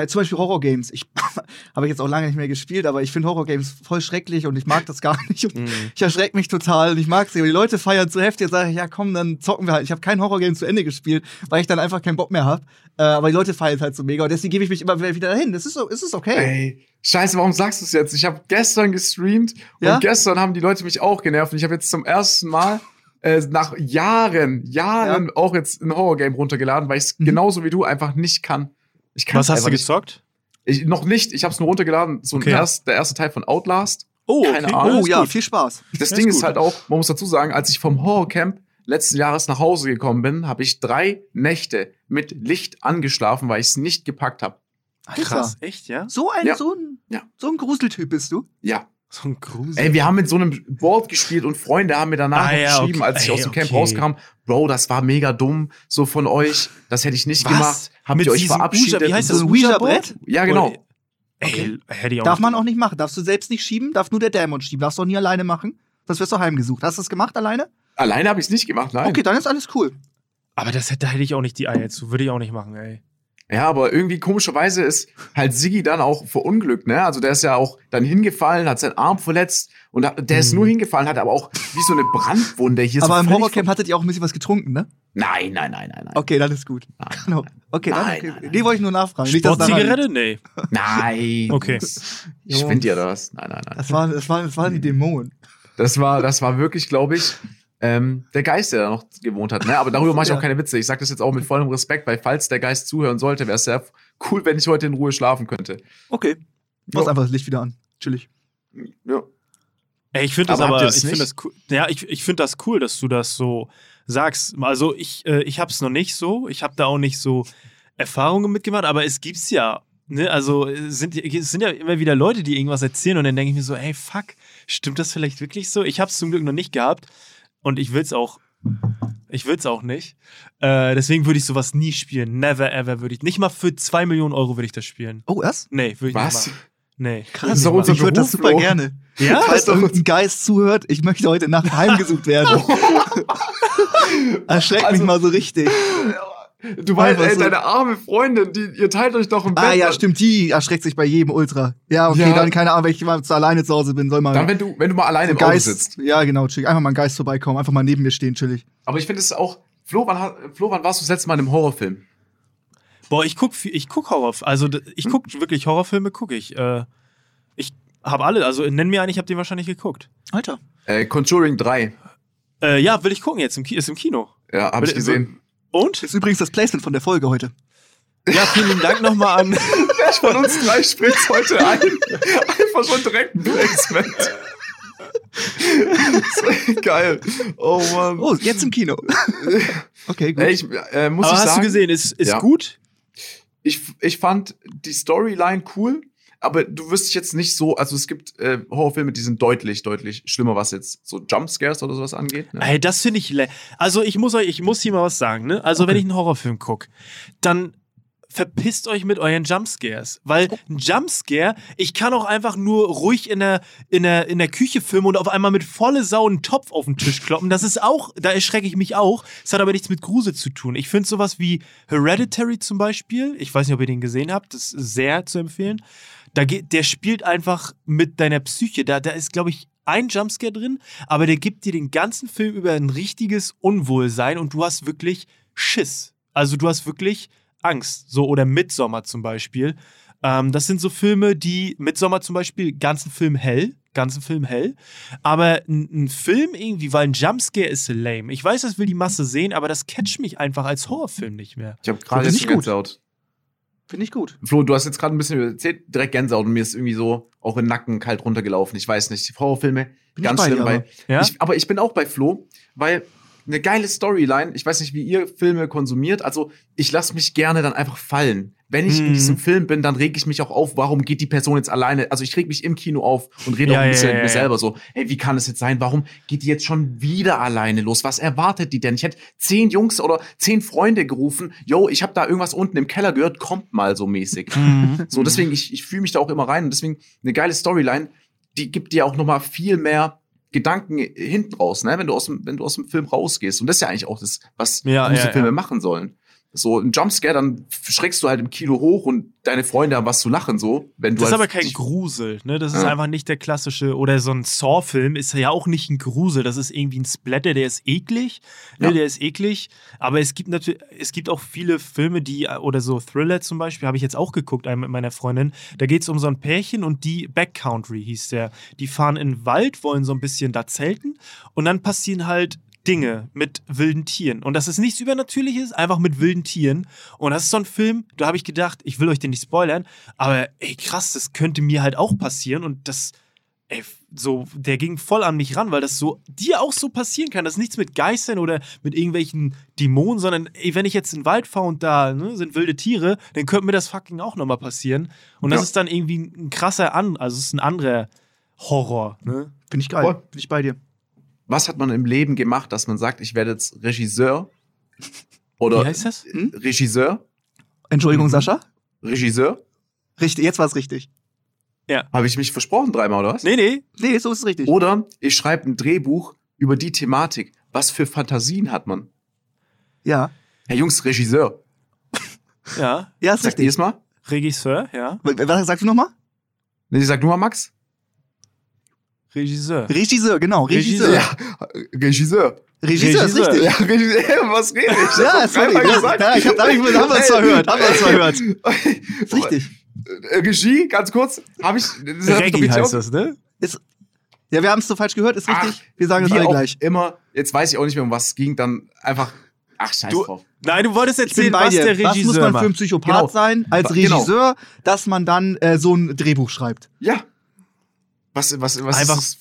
zum Beispiel Horror-Games. Ich habe ich jetzt auch lange nicht mehr gespielt, aber ich finde Horror-Games voll schrecklich und ich mag das gar nicht. Und Mhm. Ich erschrecke mich total und ich mag sie. Und die Leute feiern zu heftig. Jetzt sage ich, ja komm, dann zocken wir halt. Ich habe kein Horror-Game zu Ende gespielt, weil ich dann einfach keinen Bock mehr habe. Äh, aber die Leute feiern es halt so mega und deswegen gebe ich mich immer wieder dahin. Das ist so, es ist okay. Ey, scheiße, warum sagst du es jetzt? Ich habe gestern gestreamt Ja? und gestern haben die Leute mich auch genervt. Und ich habe jetzt zum ersten Mal äh, nach Jahren, Jahren auch jetzt ein Horror-Game runtergeladen, weil ich es Mhm. genauso wie du einfach nicht kann. Ich kann Was hast du nicht. gezockt? Ich, noch nicht, ich habe es nur runtergeladen. So ein Okay. erst, der erste Teil von Outlast. Oh, Keine Ahnung. Oh ja, gut. viel Spaß. Das Ja, Ding ist ist halt auch, man muss dazu sagen, als ich vom Horrorcamp letzten Jahres nach Hause gekommen bin, habe ich drei Nächte mit Licht angeschlafen, weil ich es nicht gepackt habe. Krass, echt, ja? So ein, Ja. so ein, Ja. so ein Gruseltyp bist du. Ja. So ein Grusel. Ey, wir haben mit so einem Board gespielt und Freunde haben mir danach Ah, ja, geschrieben, okay. als ich Ey, aus dem Camp okay. rauskam, Bro, das war mega dumm, so von euch, das hätte ich nicht Was? gemacht. Habt Mit ihr euch diesem verabschiedet? Ouija- wie heißt So das? ein Ouija-Board? Ouija-Brett? Ja, genau. Ey, hätte ich auch Darf nicht man auch nicht machen. Darfst du selbst nicht schieben, darf nur der Dämon schieben. Darfst du auch nie alleine machen. Das wirst du heimgesucht. Hast du das gemacht alleine? Alleine habe ich es nicht gemacht, nein. Okay, dann ist alles cool. Aber das hätte, da hätte ich auch nicht die Eier zu. Würde ich auch nicht machen, ey. Ja, aber irgendwie komischerweise ist halt Siggi dann auch verunglückt, ne? Also der ist ja auch dann hingefallen, hat seinen Arm verletzt und der ist Mhm. nur hingefallen, hat aber auch wie so eine Brandwunde hier Aber so im Horrorcamp hattet ihr auch ein bisschen was getrunken, ne? Nein, nein, nein, nein, nein. Okay, dann ist gut. Nein. Genau. Okay, dann Nein, okay. nein, nein. Nee, wollte ich nur nachfragen. Sportzigarette? Nee. Nein. Okay. Ich finde dir das. Nein, nein, nein. Das waren, das, waren, das waren die Dämonen. Das war, das war wirklich, glaube ich, ähm, der Geist, der da noch gewohnt hat. Ne? Aber darüber mache ich Ja. auch keine Witze. Ich sage das jetzt auch mit vollem Respekt, weil falls der Geist zuhören sollte, wäre es sehr cool, wenn ich heute in Ruhe schlafen könnte. Okay. Mach einfach das Licht wieder an. Chillig. Ja. Ey, ich finde das Aber aber, ich finde das cool. Ja, ich, ich finde das cool, dass du das so sagst. Also ich, äh, ich habe es noch nicht so. Ich habe da auch nicht so Erfahrungen mitgemacht, aber es gibt's ja. Ne? Also es sind, es sind ja immer wieder Leute, die irgendwas erzählen und dann denke ich mir so, ey, fuck, stimmt das vielleicht wirklich so? Ich habe es zum Glück noch nicht gehabt und ich will's auch. Ich will's auch nicht. Äh, deswegen würde ich sowas nie spielen. Never ever würde ich. Nicht mal für zwei Millionen Euro würde ich das spielen. Oh, erst? Nee, würde ich Was? nicht machen. Nee. Das ist doch unser ich würde das super Flo. gerne. Ja? Falls irgendein Geist zuhört, ich möchte heute Nacht heimgesucht werden. Erschreckt mich Also- mal so richtig. Du weißt, ey, so. deine arme Freundin, die, ihr teilt euch doch im Bett. Ah ja, stimmt, die erschreckt sich bei jedem Ultra. Ja, okay, Ja. dann keine Ahnung, wenn ich mal zu alleine zu Hause bin, soll mal Dann, wenn du, wenn du mal alleine ein im Auto Geist. sitzt. Ja, genau, chillig. Einfach mal ein Geist vorbeikommen, einfach mal neben mir stehen, chillig. Aber ich finde es auch, Flo wann, Flo, wann warst du das letzte Mal in einem Horrorfilm? Boah, ich guck, ich guck Horror, also ich guck wirklich Horrorfilme, gucke ich. Äh, ich habe alle, also nenn mir einen, ich habe den wahrscheinlich geguckt. Alter. Äh, Conjuring 3. Äh, ja, will ich gucken jetzt, im Ki ist im Kino. Ja, hab ich Will- gesehen. Und? Ist übrigens das Placement von der Folge heute. Ja, vielen Dank nochmal an. Wer von uns drei spricht heute ein? Einfach schon direkt ein Placement. geil. Oh Mann. Oh, jetzt im Kino. Okay, gut. Ich äh, muss Aber ich hast sagen, du gesehen, ist, ist Ja. gut? ich, ich fand die Storyline cool, aber du wirst dich jetzt nicht so, also es gibt äh, Horrorfilme, die sind deutlich, deutlich schlimmer, was jetzt so Jumpscares oder sowas angeht. Ne? Ey, das finde ich. Also, ich muss euch, ich muss hier mal was sagen, ne? Also, wenn Okay. ich einen Horrorfilm gucke, dann verpisst euch mit euren Jumpscares. Weil ein Jumpscare, ich kann auch einfach nur ruhig in der, in der, in der Küche filmen und auf einmal mit volle Sau einen Topf auf den Tisch kloppen. Das ist auch, da erschrecke ich mich auch. Das hat aber nichts mit Grusel zu tun. Ich finde sowas wie Hereditary zum Beispiel, ich weiß nicht, ob ihr den gesehen habt, das ist sehr zu empfehlen. Da geht, der spielt einfach mit deiner Psyche. Da, da ist, glaube ich, ein Jumpscare drin, aber der gibt dir den ganzen Film über ein richtiges Unwohlsein und du hast wirklich Schiss. Also du hast wirklich Angst. So, oder Midsommar zum Beispiel. Ähm, das sind so Filme, die, Midsommar zum Beispiel, ganzen Film hell, ganzen Film hell. Aber ein, ein Film irgendwie, weil ein Jumpscare ist lame. Ich weiß, das will die Masse sehen, aber das catcht mich einfach als Horrorfilm nicht mehr. Ich habe gerade ich gut. Gänsehaut. Finde ich gut. Flo, du hast jetzt gerade ein bisschen erzählt, direkt Gänsehaut und mir ist irgendwie so auch in den Nacken kalt runtergelaufen. Ich weiß nicht, Horrorfilme, Bin ganz schlimm. dir, aber. Ja? ich, aber ich bin auch bei Flo, weil eine geile Storyline, ich weiß nicht, wie ihr Filme konsumiert, also ich lasse mich gerne dann einfach fallen. Wenn ich in Mhm. diesem Film bin, dann reg ich mich auch auf, warum geht die Person jetzt alleine? Also ich reg mich im Kino auf und rede Ja, auch ein ja, bisschen ja, mit mir ja. selber so, hey, wie kann es jetzt sein? Warum geht die jetzt schon wieder alleine los? Was erwartet die denn? Ich hätte zehn Jungs oder zehn Freunde gerufen, yo, ich habe da irgendwas unten im Keller gehört, kommt mal so mäßig. Mhm. So, deswegen, ich, ich fühle mich da auch immer rein. Und deswegen eine geile Storyline, die gibt dir auch noch mal viel mehr Gedanken hinten raus, ne? wenn, du aus dem, wenn du aus dem Film rausgehst. Und das ist ja eigentlich auch das, was Ja, gute ja, Filme ja. machen sollen. So ein Jumpscare, dann schreckst du halt im Kino hoch und deine Freunde haben was zu lachen, so. Wenn du Das ist halt aber kein Grusel, ne? Das ist Ja. einfach nicht der klassische, oder so ein Saw-Film ist ja auch nicht ein Grusel, das ist irgendwie ein Splatter, der ist eklig, ne? Ja. Der ist eklig, aber es gibt natürlich, es gibt auch viele Filme, die, oder so Thriller zum Beispiel, habe ich jetzt auch geguckt, einen mit meiner Freundin, da geht es um so ein Pärchen und die Backcountry hieß der, die fahren in den Wald, wollen so ein bisschen da zelten und dann passieren halt Dinge mit wilden Tieren. Und das ist nichts Übernatürliches, einfach mit wilden Tieren. Und das ist so ein Film, da habe ich gedacht, ich will euch den nicht spoilern, aber ey, krass, das könnte mir halt auch passieren. Und das, ey, so, der ging voll an mich ran, weil das so dir auch so passieren kann. Das ist nichts mit Geistern oder mit irgendwelchen Dämonen, sondern ey, wenn ich jetzt in den Wald fahre und da ne, sind wilde Tiere, dann könnte mir das fucking auch nochmal passieren. Und das Ja. ist dann irgendwie ein krasser An, also es ist ein anderer Horror, ne? Finde ich geil. Voll. Bin ich bei dir. Was hat man im Leben gemacht, dass man sagt, ich werde jetzt Regisseur? Oder Wie heißt das? Hm? Regisseur? Entschuldigung, Mhm. Sascha? Regisseur? Richtig, jetzt war es richtig. Habe ich mich versprochen dreimal, oder was? Nee, nee. Nee, so ist es richtig. Oder ich schreibe ein Drehbuch über die Thematik. Was für Fantasien hat man? Ja. Herr Jungs, Regisseur. Ja. Ja, ist Sagt ihr richtig. es mal? Regisseur, ja. Was sagst du nochmal? Nee, ich sag nur mal Max. Regisseur. Regisseur, genau. Regisseur. Regisseur. Ja, Regisseur. Regisseur, ist Regisseur. richtig. Ja, Regisseur. Was rede ich? Ja, sorry. Ja, ja, ich hab, da hab ich, haben wir uns verhört. Haben wir uns verhört. Ist richtig. Äh, Regie, ganz kurz. Habe ich. Das Reggie richtig heißt das, ne? Ist, Ja, wir haben es so falsch gehört, ist richtig. Ach, wir sagen es alle gleich. immer, jetzt weiß ich auch nicht mehr, um was es ging, dann einfach, ach, scheiß Du- drauf. Nein, du wolltest erzählen, was dir. der Was muss Regisseur man für ein macht. Psychopath Genau. sein als Genau. Regisseur, dass man dann äh, so ein Drehbuch schreibt? Ja. Was, was, was Einfach- ist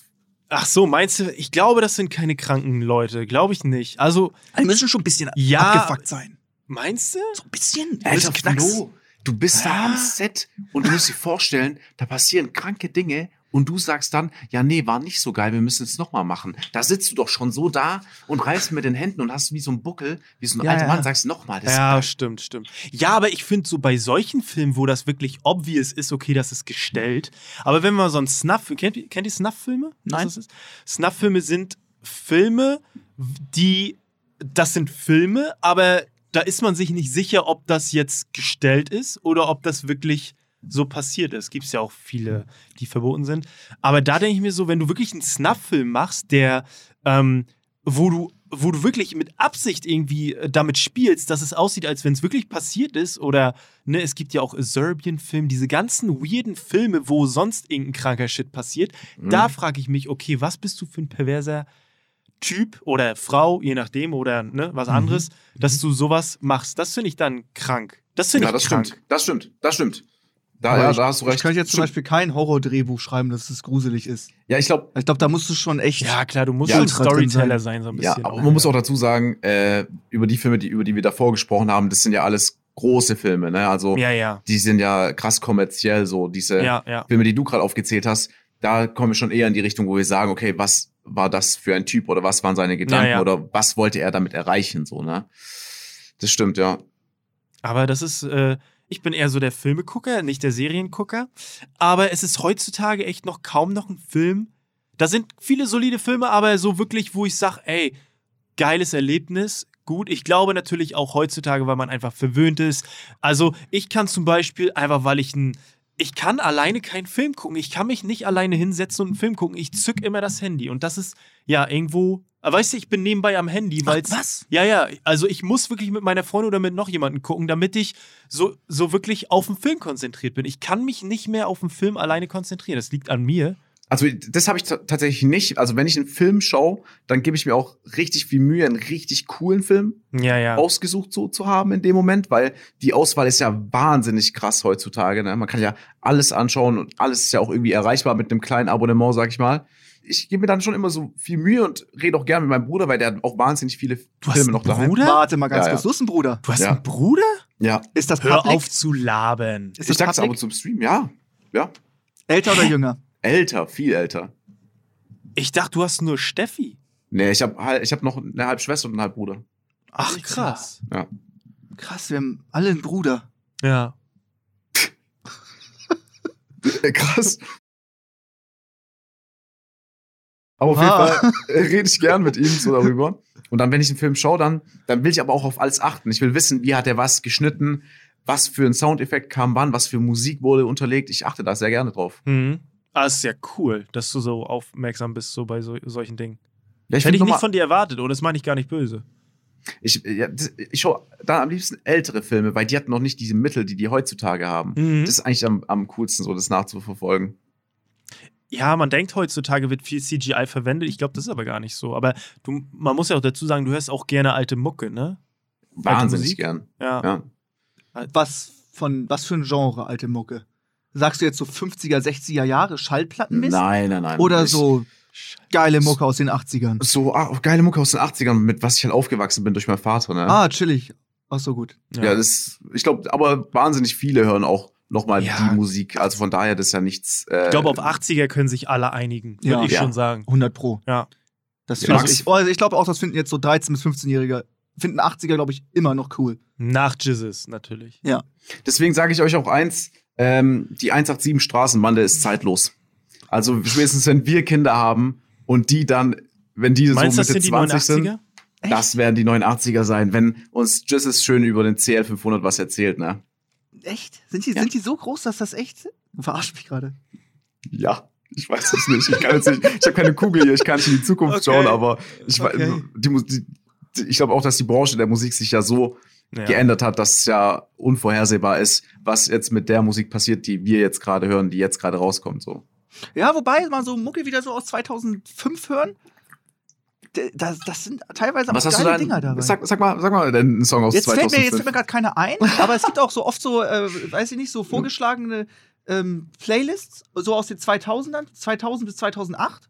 Ach so, meinst du, ich glaube, das sind keine kranken Leute. Glaube ich nicht. Also, Die müssen schon ein bisschen Ja. abgefuckt sein. meinst du? So ein bisschen. das? Alter, Knacks. Flo, du bist da am Set und du musst dir vorstellen, da passieren kranke Dinge und du sagst dann, ja, nee, war nicht so geil, wir müssen es nochmal machen. Da sitzt du doch schon so da und reißt mit den Händen und hast wie so einen Buckel, wie so ein Ja, alter ja. Mann, sagst nochmal, das Ja, ist stimmt, stimmt. Ja, aber ich finde so bei solchen Filmen, wo das wirklich obvious ist, okay, das ist gestellt. Aber wenn man so einen Snuff, kennt, ihr- kennt ihr Snuff-Filme? Nein. Snuff-Filme sind Filme, die, das sind Filme, aber da ist man sich nicht sicher, ob das jetzt gestellt ist oder ob das wirklich so passiert ist. Gibt es ja auch viele, die verboten sind. Aber da denke ich mir so, wenn du wirklich einen Snuff-Film machst, der, ähm, wo du, wo du wirklich mit Absicht irgendwie äh, damit spielst, dass es aussieht, als wenn es wirklich passiert ist, oder ne, es gibt ja auch Serbian-Film, diese ganzen weirden Filme, wo sonst irgendein kranker Shit passiert, Mhm. da frage ich mich, okay, was bist du für ein perverser Typ oder Frau, je nachdem, oder ne, was Mhm. anderes, dass du sowas machst. Das finde ich dann krank. Das finde ja, ich das krank. stimmt, das stimmt, das stimmt. Da, ja, ich, da hast du recht. Ich könnte jetzt zum. Beispiel kein Horror-Drehbuch schreiben, dass es gruselig ist. Ja, ich glaube, Ich glaube, da musst du schon echt. Ja, klar, du musst Ja, drin Storyteller sein. sein, so ein Ja, bisschen. aber man muss auch dazu sagen, äh, über die Filme, die, über die wir davor gesprochen haben, das sind ja alles große Filme, ne? Also Ja, ja. die sind ja krass kommerziell, so diese Ja, ja. Filme, die du gerade aufgezählt hast, da kommen wir schon eher in die Richtung, wo wir sagen, okay, was war das für ein Typ oder was waren seine Gedanken Ja, ja. oder was wollte er damit erreichen, so, ne? Das stimmt, ja. Aber das ist, äh, ich bin eher so der Filmegucker, nicht der Seriengucker. Aber es ist heutzutage echt noch kaum noch ein Film. Da sind viele solide Filme, aber so wirklich, wo ich sage, ey, geiles Erlebnis. Gut, ich glaube natürlich auch heutzutage, weil man einfach verwöhnt ist. Also ich kann zum Beispiel einfach, weil ich ein, ich kann alleine keinen Film gucken. Ich kann mich nicht alleine hinsetzen und einen Film gucken. Ich zück immer das Handy und das ist ja irgendwo. Aber Weißt du, ich bin nebenbei am Handy, weil was? ja, ja, also ich muss wirklich mit meiner Freundin oder mit noch jemandem gucken, damit ich so, so wirklich auf den Film konzentriert bin. Ich kann mich nicht mehr auf den Film alleine konzentrieren. Das liegt an mir. Also das habe ich ta- tatsächlich nicht. Also wenn ich einen Film schaue, dann gebe ich mir auch richtig viel Mühe, einen richtig coolen Film Ja, ja. ausgesucht so zu haben in dem Moment, weil die Auswahl ist ja wahnsinnig krass heutzutage. Ne? Man kann ja alles anschauen und alles ist ja auch irgendwie erreichbar mit einem kleinen Abonnement, sag ich mal. Ich gebe mir dann schon immer so viel Mühe und rede auch gerne mit meinem Bruder, weil der hat auch wahnsinnig viele hast Filme noch daheim. Bruder? Warte mal ganz Ja, ja. kurz. Du hast einen Bruder. Du hast Ja. einen Bruder? Ja, Ist das Hör public? auf zu labern. Ist ich das sag's ab public? und zu im Stream, ja. Ja. Älter oder jünger? Älter, viel älter. Ich dachte, du hast nur Steffi. Nee, ich habe ich hab noch eine Halbschwester und einen Halbbruder. Ach, krass. Krass, wir haben alle einen Bruder. Ja. Krass. Aber auf jeden Oha. Fall äh, rede ich gern mit ihm so darüber. Und dann, wenn ich einen Film schaue, dann, dann will ich aber auch auf alles achten. Ich will wissen, wie hat er was geschnitten, was für ein Soundeffekt kam wann, was für Musik wurde unterlegt. Ich achte da sehr gerne drauf. Mhm. Ah, ist ja cool, dass du so aufmerksam bist, so bei so, solchen Dingen. Ja, Hätte find ich nicht von dir erwartet, und das meine ich gar nicht böse. ich, ja, ich schaue dann am liebsten ältere Filme, weil die hatten noch nicht diese Mittel, die die heutzutage haben. Mhm. Das ist eigentlich am, am coolsten, so das nachzuverfolgen. Ja, man denkt heutzutage wird viel CGI verwendet. Ich glaube, das ist aber gar nicht so. Aber du, man muss ja auch dazu sagen, du hörst auch gerne alte Mucke, ne? Wahnsinnig gern. Ja. Ja. Was, von, was für ein Genre, alte Mucke? Sagst du jetzt so 50er, 60er Jahre Schallplattenmist? Nein, nein, nein. Oder so geile Mucke aus den 80ern? So ah, geile Mucke aus den 80ern, mit was ich halt aufgewachsen bin durch meinen Vater. Ne? Ah, chillig. Ach so, gut. ja. das, ich glaube, aber wahnsinnig viele hören auch nochmal Ja. die Musik. Also von daher, das ist ja nichts. Äh, Ich glaube, auf 80er können sich alle einigen, würde Ja. ich Ja. schon sagen. 100 Pro. Ja. Das Ja, Max? ich, also ich glaube auch, das finden jetzt so 13- bis 15-Jährige, finden 80er, glaube ich, immer noch cool. Nach Jizzes natürlich. Deswegen sage ich euch auch eins: ähm, Die 187 Straßenbande ist zeitlos. Also spätestens, wenn wir Kinder haben und die dann, wenn die Meinst so das Mitte sind die 20 sind, 89er? das werden die 89er sein, wenn uns Jesus schön über den CL 500 was erzählt, ne? Echt? Sind die, Ja. sind die so groß, dass das echt? Du verarsch mich gerade. Ja, ich weiß es nicht. Ich kann jetzt nicht. Ich habe keine Kugel hier. Ich kann nicht in die Zukunft Okay. schauen, aber ich, Okay. die, die, ich glaube auch, dass die Branche der Musik sich ja so Ja. geändert hat, dass es ja unvorhersehbar ist, was jetzt mit der Musik passiert, die wir jetzt gerade hören, die jetzt gerade rauskommt. So. Ja, wobei mal so Mucke wieder so aus 2005 hören. Das, das sind teilweise Was auch hast du geile da? Dinger dabei. Sag, sag mal, sag mal den Song aus jetzt fällt, mir, 2005. jetzt fällt mir gerade keiner ein, aber es gibt auch so oft so, äh, weiß ich nicht, so vorgeschlagene ähm, Playlists, so aus den 2000ern, 2000 bis 2008.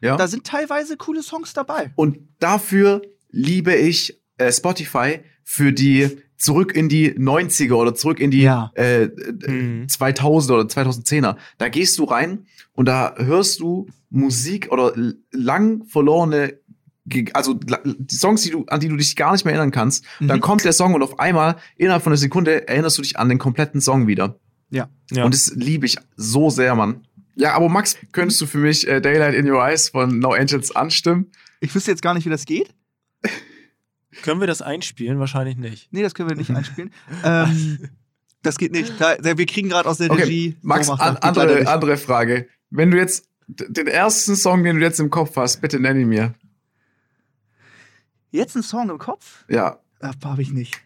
ja. Da sind teilweise coole Songs dabei. Und dafür liebe ich äh, Spotify für die zurück in die 90er oder zurück in die Ja. äh, Mhm. 2000 oder 2010er. Da gehst du rein und da hörst du Musik oder lang verlorene also die Songs, die du, an die du dich gar nicht mehr erinnern kannst, dann Mhm. kommt der Song und auf einmal, innerhalb von einer Sekunde, erinnerst du dich an den kompletten Song wieder. Ja. Ja. Und das liebe ich so sehr, Mann. Ja, aber Max, könntest du für mich äh, Daylight in Your Eyes von No Angels anstimmen? Ich wüsste jetzt gar nicht, wie das geht. Können wir das einspielen? Wahrscheinlich nicht. Nee, das können wir nicht einspielen. ähm, das geht nicht. Wir kriegen gerade aus der Okay, Regie. Max, so an, andere, andere Frage. Wenn du jetzt den ersten Song, den du jetzt im Kopf hast, bitte nenn ihn mir. Jetzt ein Song im Kopf? Ja. Habe ich nicht.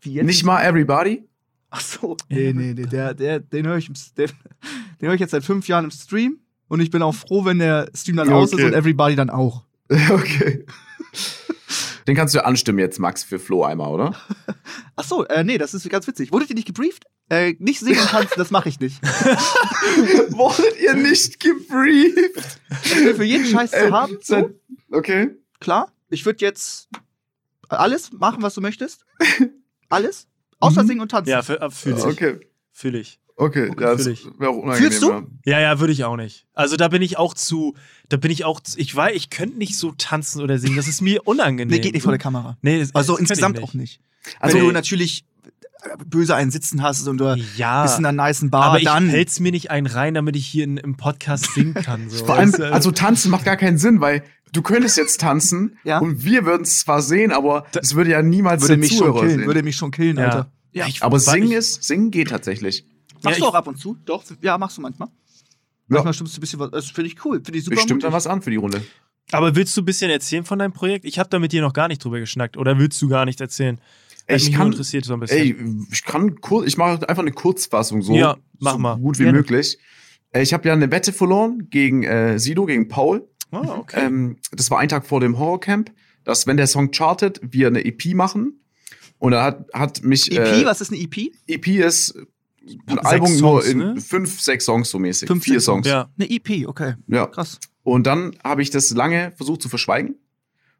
Wie jetzt? Nicht mal Everybody? Ach so. Nee, nee, nee. Der, der, den höre ich, den, hör ich jetzt seit fünf Jahren im Stream. Und ich bin auch froh, wenn der Stream dann Ja, aus ist okay. und Everybody dann auch. okay. Den kannst du anstimmen jetzt, Max, für Flo einmal, oder? Ach so, äh, nee, das ist ganz witzig. Wurdet ihr nicht gebrieft? Äh, nicht singen und tanzen, das mache ich nicht. Wurdet ihr nicht gebrieft? Ich will für jeden Scheiß Äh, zu haben. So, seit- Okay. klar. Ich würde jetzt alles machen, was du möchtest. Alles. Außer Mhm. singen und tanzen. Ja, fühle ich. Okay. Fühle ich. Okay, Okay, ja, das ich. wäre auch unangenehm. Fühlst du? ja. Ja, ja, würde ich auch nicht. Also da bin ich auch zu, da bin ich auch, zu, ich weiß, ich könnte nicht so tanzen oder singen. Das ist mir unangenehm. Nee, geht nicht vor der Kamera. Nee, das, Also das insgesamt ich auch nicht. Also, Wenn du natürlich böse einen sitzen hast und du Ja, bist in einer nicen Bar, aber ich dann. hält's mir nicht einen rein, damit ich hier in, im Podcast singen kann. So. vor allem, also tanzen macht gar keinen Sinn, weil du könntest jetzt tanzen Ja. und wir würden es zwar sehen, aber es würde ja niemals würde mich schon killen, sehen. würde mich schon killen, Ja. Alter. ja, ich, aber singen ich, ist, singen geht tatsächlich. Machst Ja, du auch ab und zu? Doch. Ja, machst du manchmal. Manchmal stimmst du ein bisschen was. Das finde ich cool. Finde ich super. Bestimmt dann was an für die Runde. Aber willst du ein bisschen erzählen von deinem Projekt? Ich habe da mit dir noch gar nicht drüber geschnackt. Oder willst du gar nicht erzählen? Hat Ich kann, interessiert so ein bisschen. ey, ich kann kurz, ich mache einfach eine Kurzfassung so, Ja, mach so mal. gut wie Gerne. möglich. Äh, Ich habe ja eine Wette verloren gegen äh, Sido, gegen Paul. ah, okay. Ähm, das war ein Tag vor dem Horrorcamp, dass wenn der Song chartet, wir eine EP machen. Und da hat, hat mich EP, äh, was ist eine EP? EP ist ein Album nur Songs, in ne? fünf, sechs Songs so mäßig. Fünf, Vier sechs Songs. ja. Eine EP, okay. ja. Krass. Und dann habe ich das lange versucht zu verschweigen.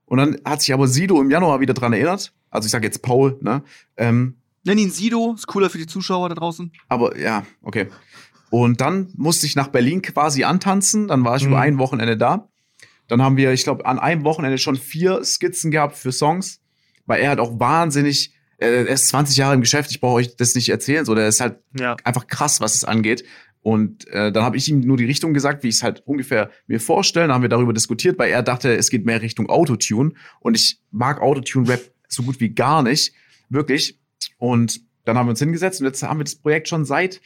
Und dann hat sich aber Sido im Januar wieder dran erinnert. Also ich sage jetzt Paul, ne? Ähm, Nenn ihn Sido, ist cooler für die Zuschauer da draußen. aber ja, okay. Und dann musste ich nach Berlin quasi antanzen. Dann war ich Mhm. über ein Wochenende da. Dann haben wir, ich glaube, an einem Wochenende schon vier Skizzen gehabt für Songs. Weil er hat auch wahnsinnig, er ist 20 Jahre im Geschäft, ich brauche euch das nicht erzählen. So, der ist halt ja. einfach krass, was es angeht. Und äh, dann habe ich ihm nur die Richtung gesagt, wie ich es halt ungefähr mir vorstelle. Dann haben wir darüber diskutiert, weil er dachte, es geht mehr Richtung Autotune. Und ich mag Autotune-Rap so gut wie gar nicht. Wirklich. Und dann haben wir uns hingesetzt und jetzt haben wir das Projekt schon seit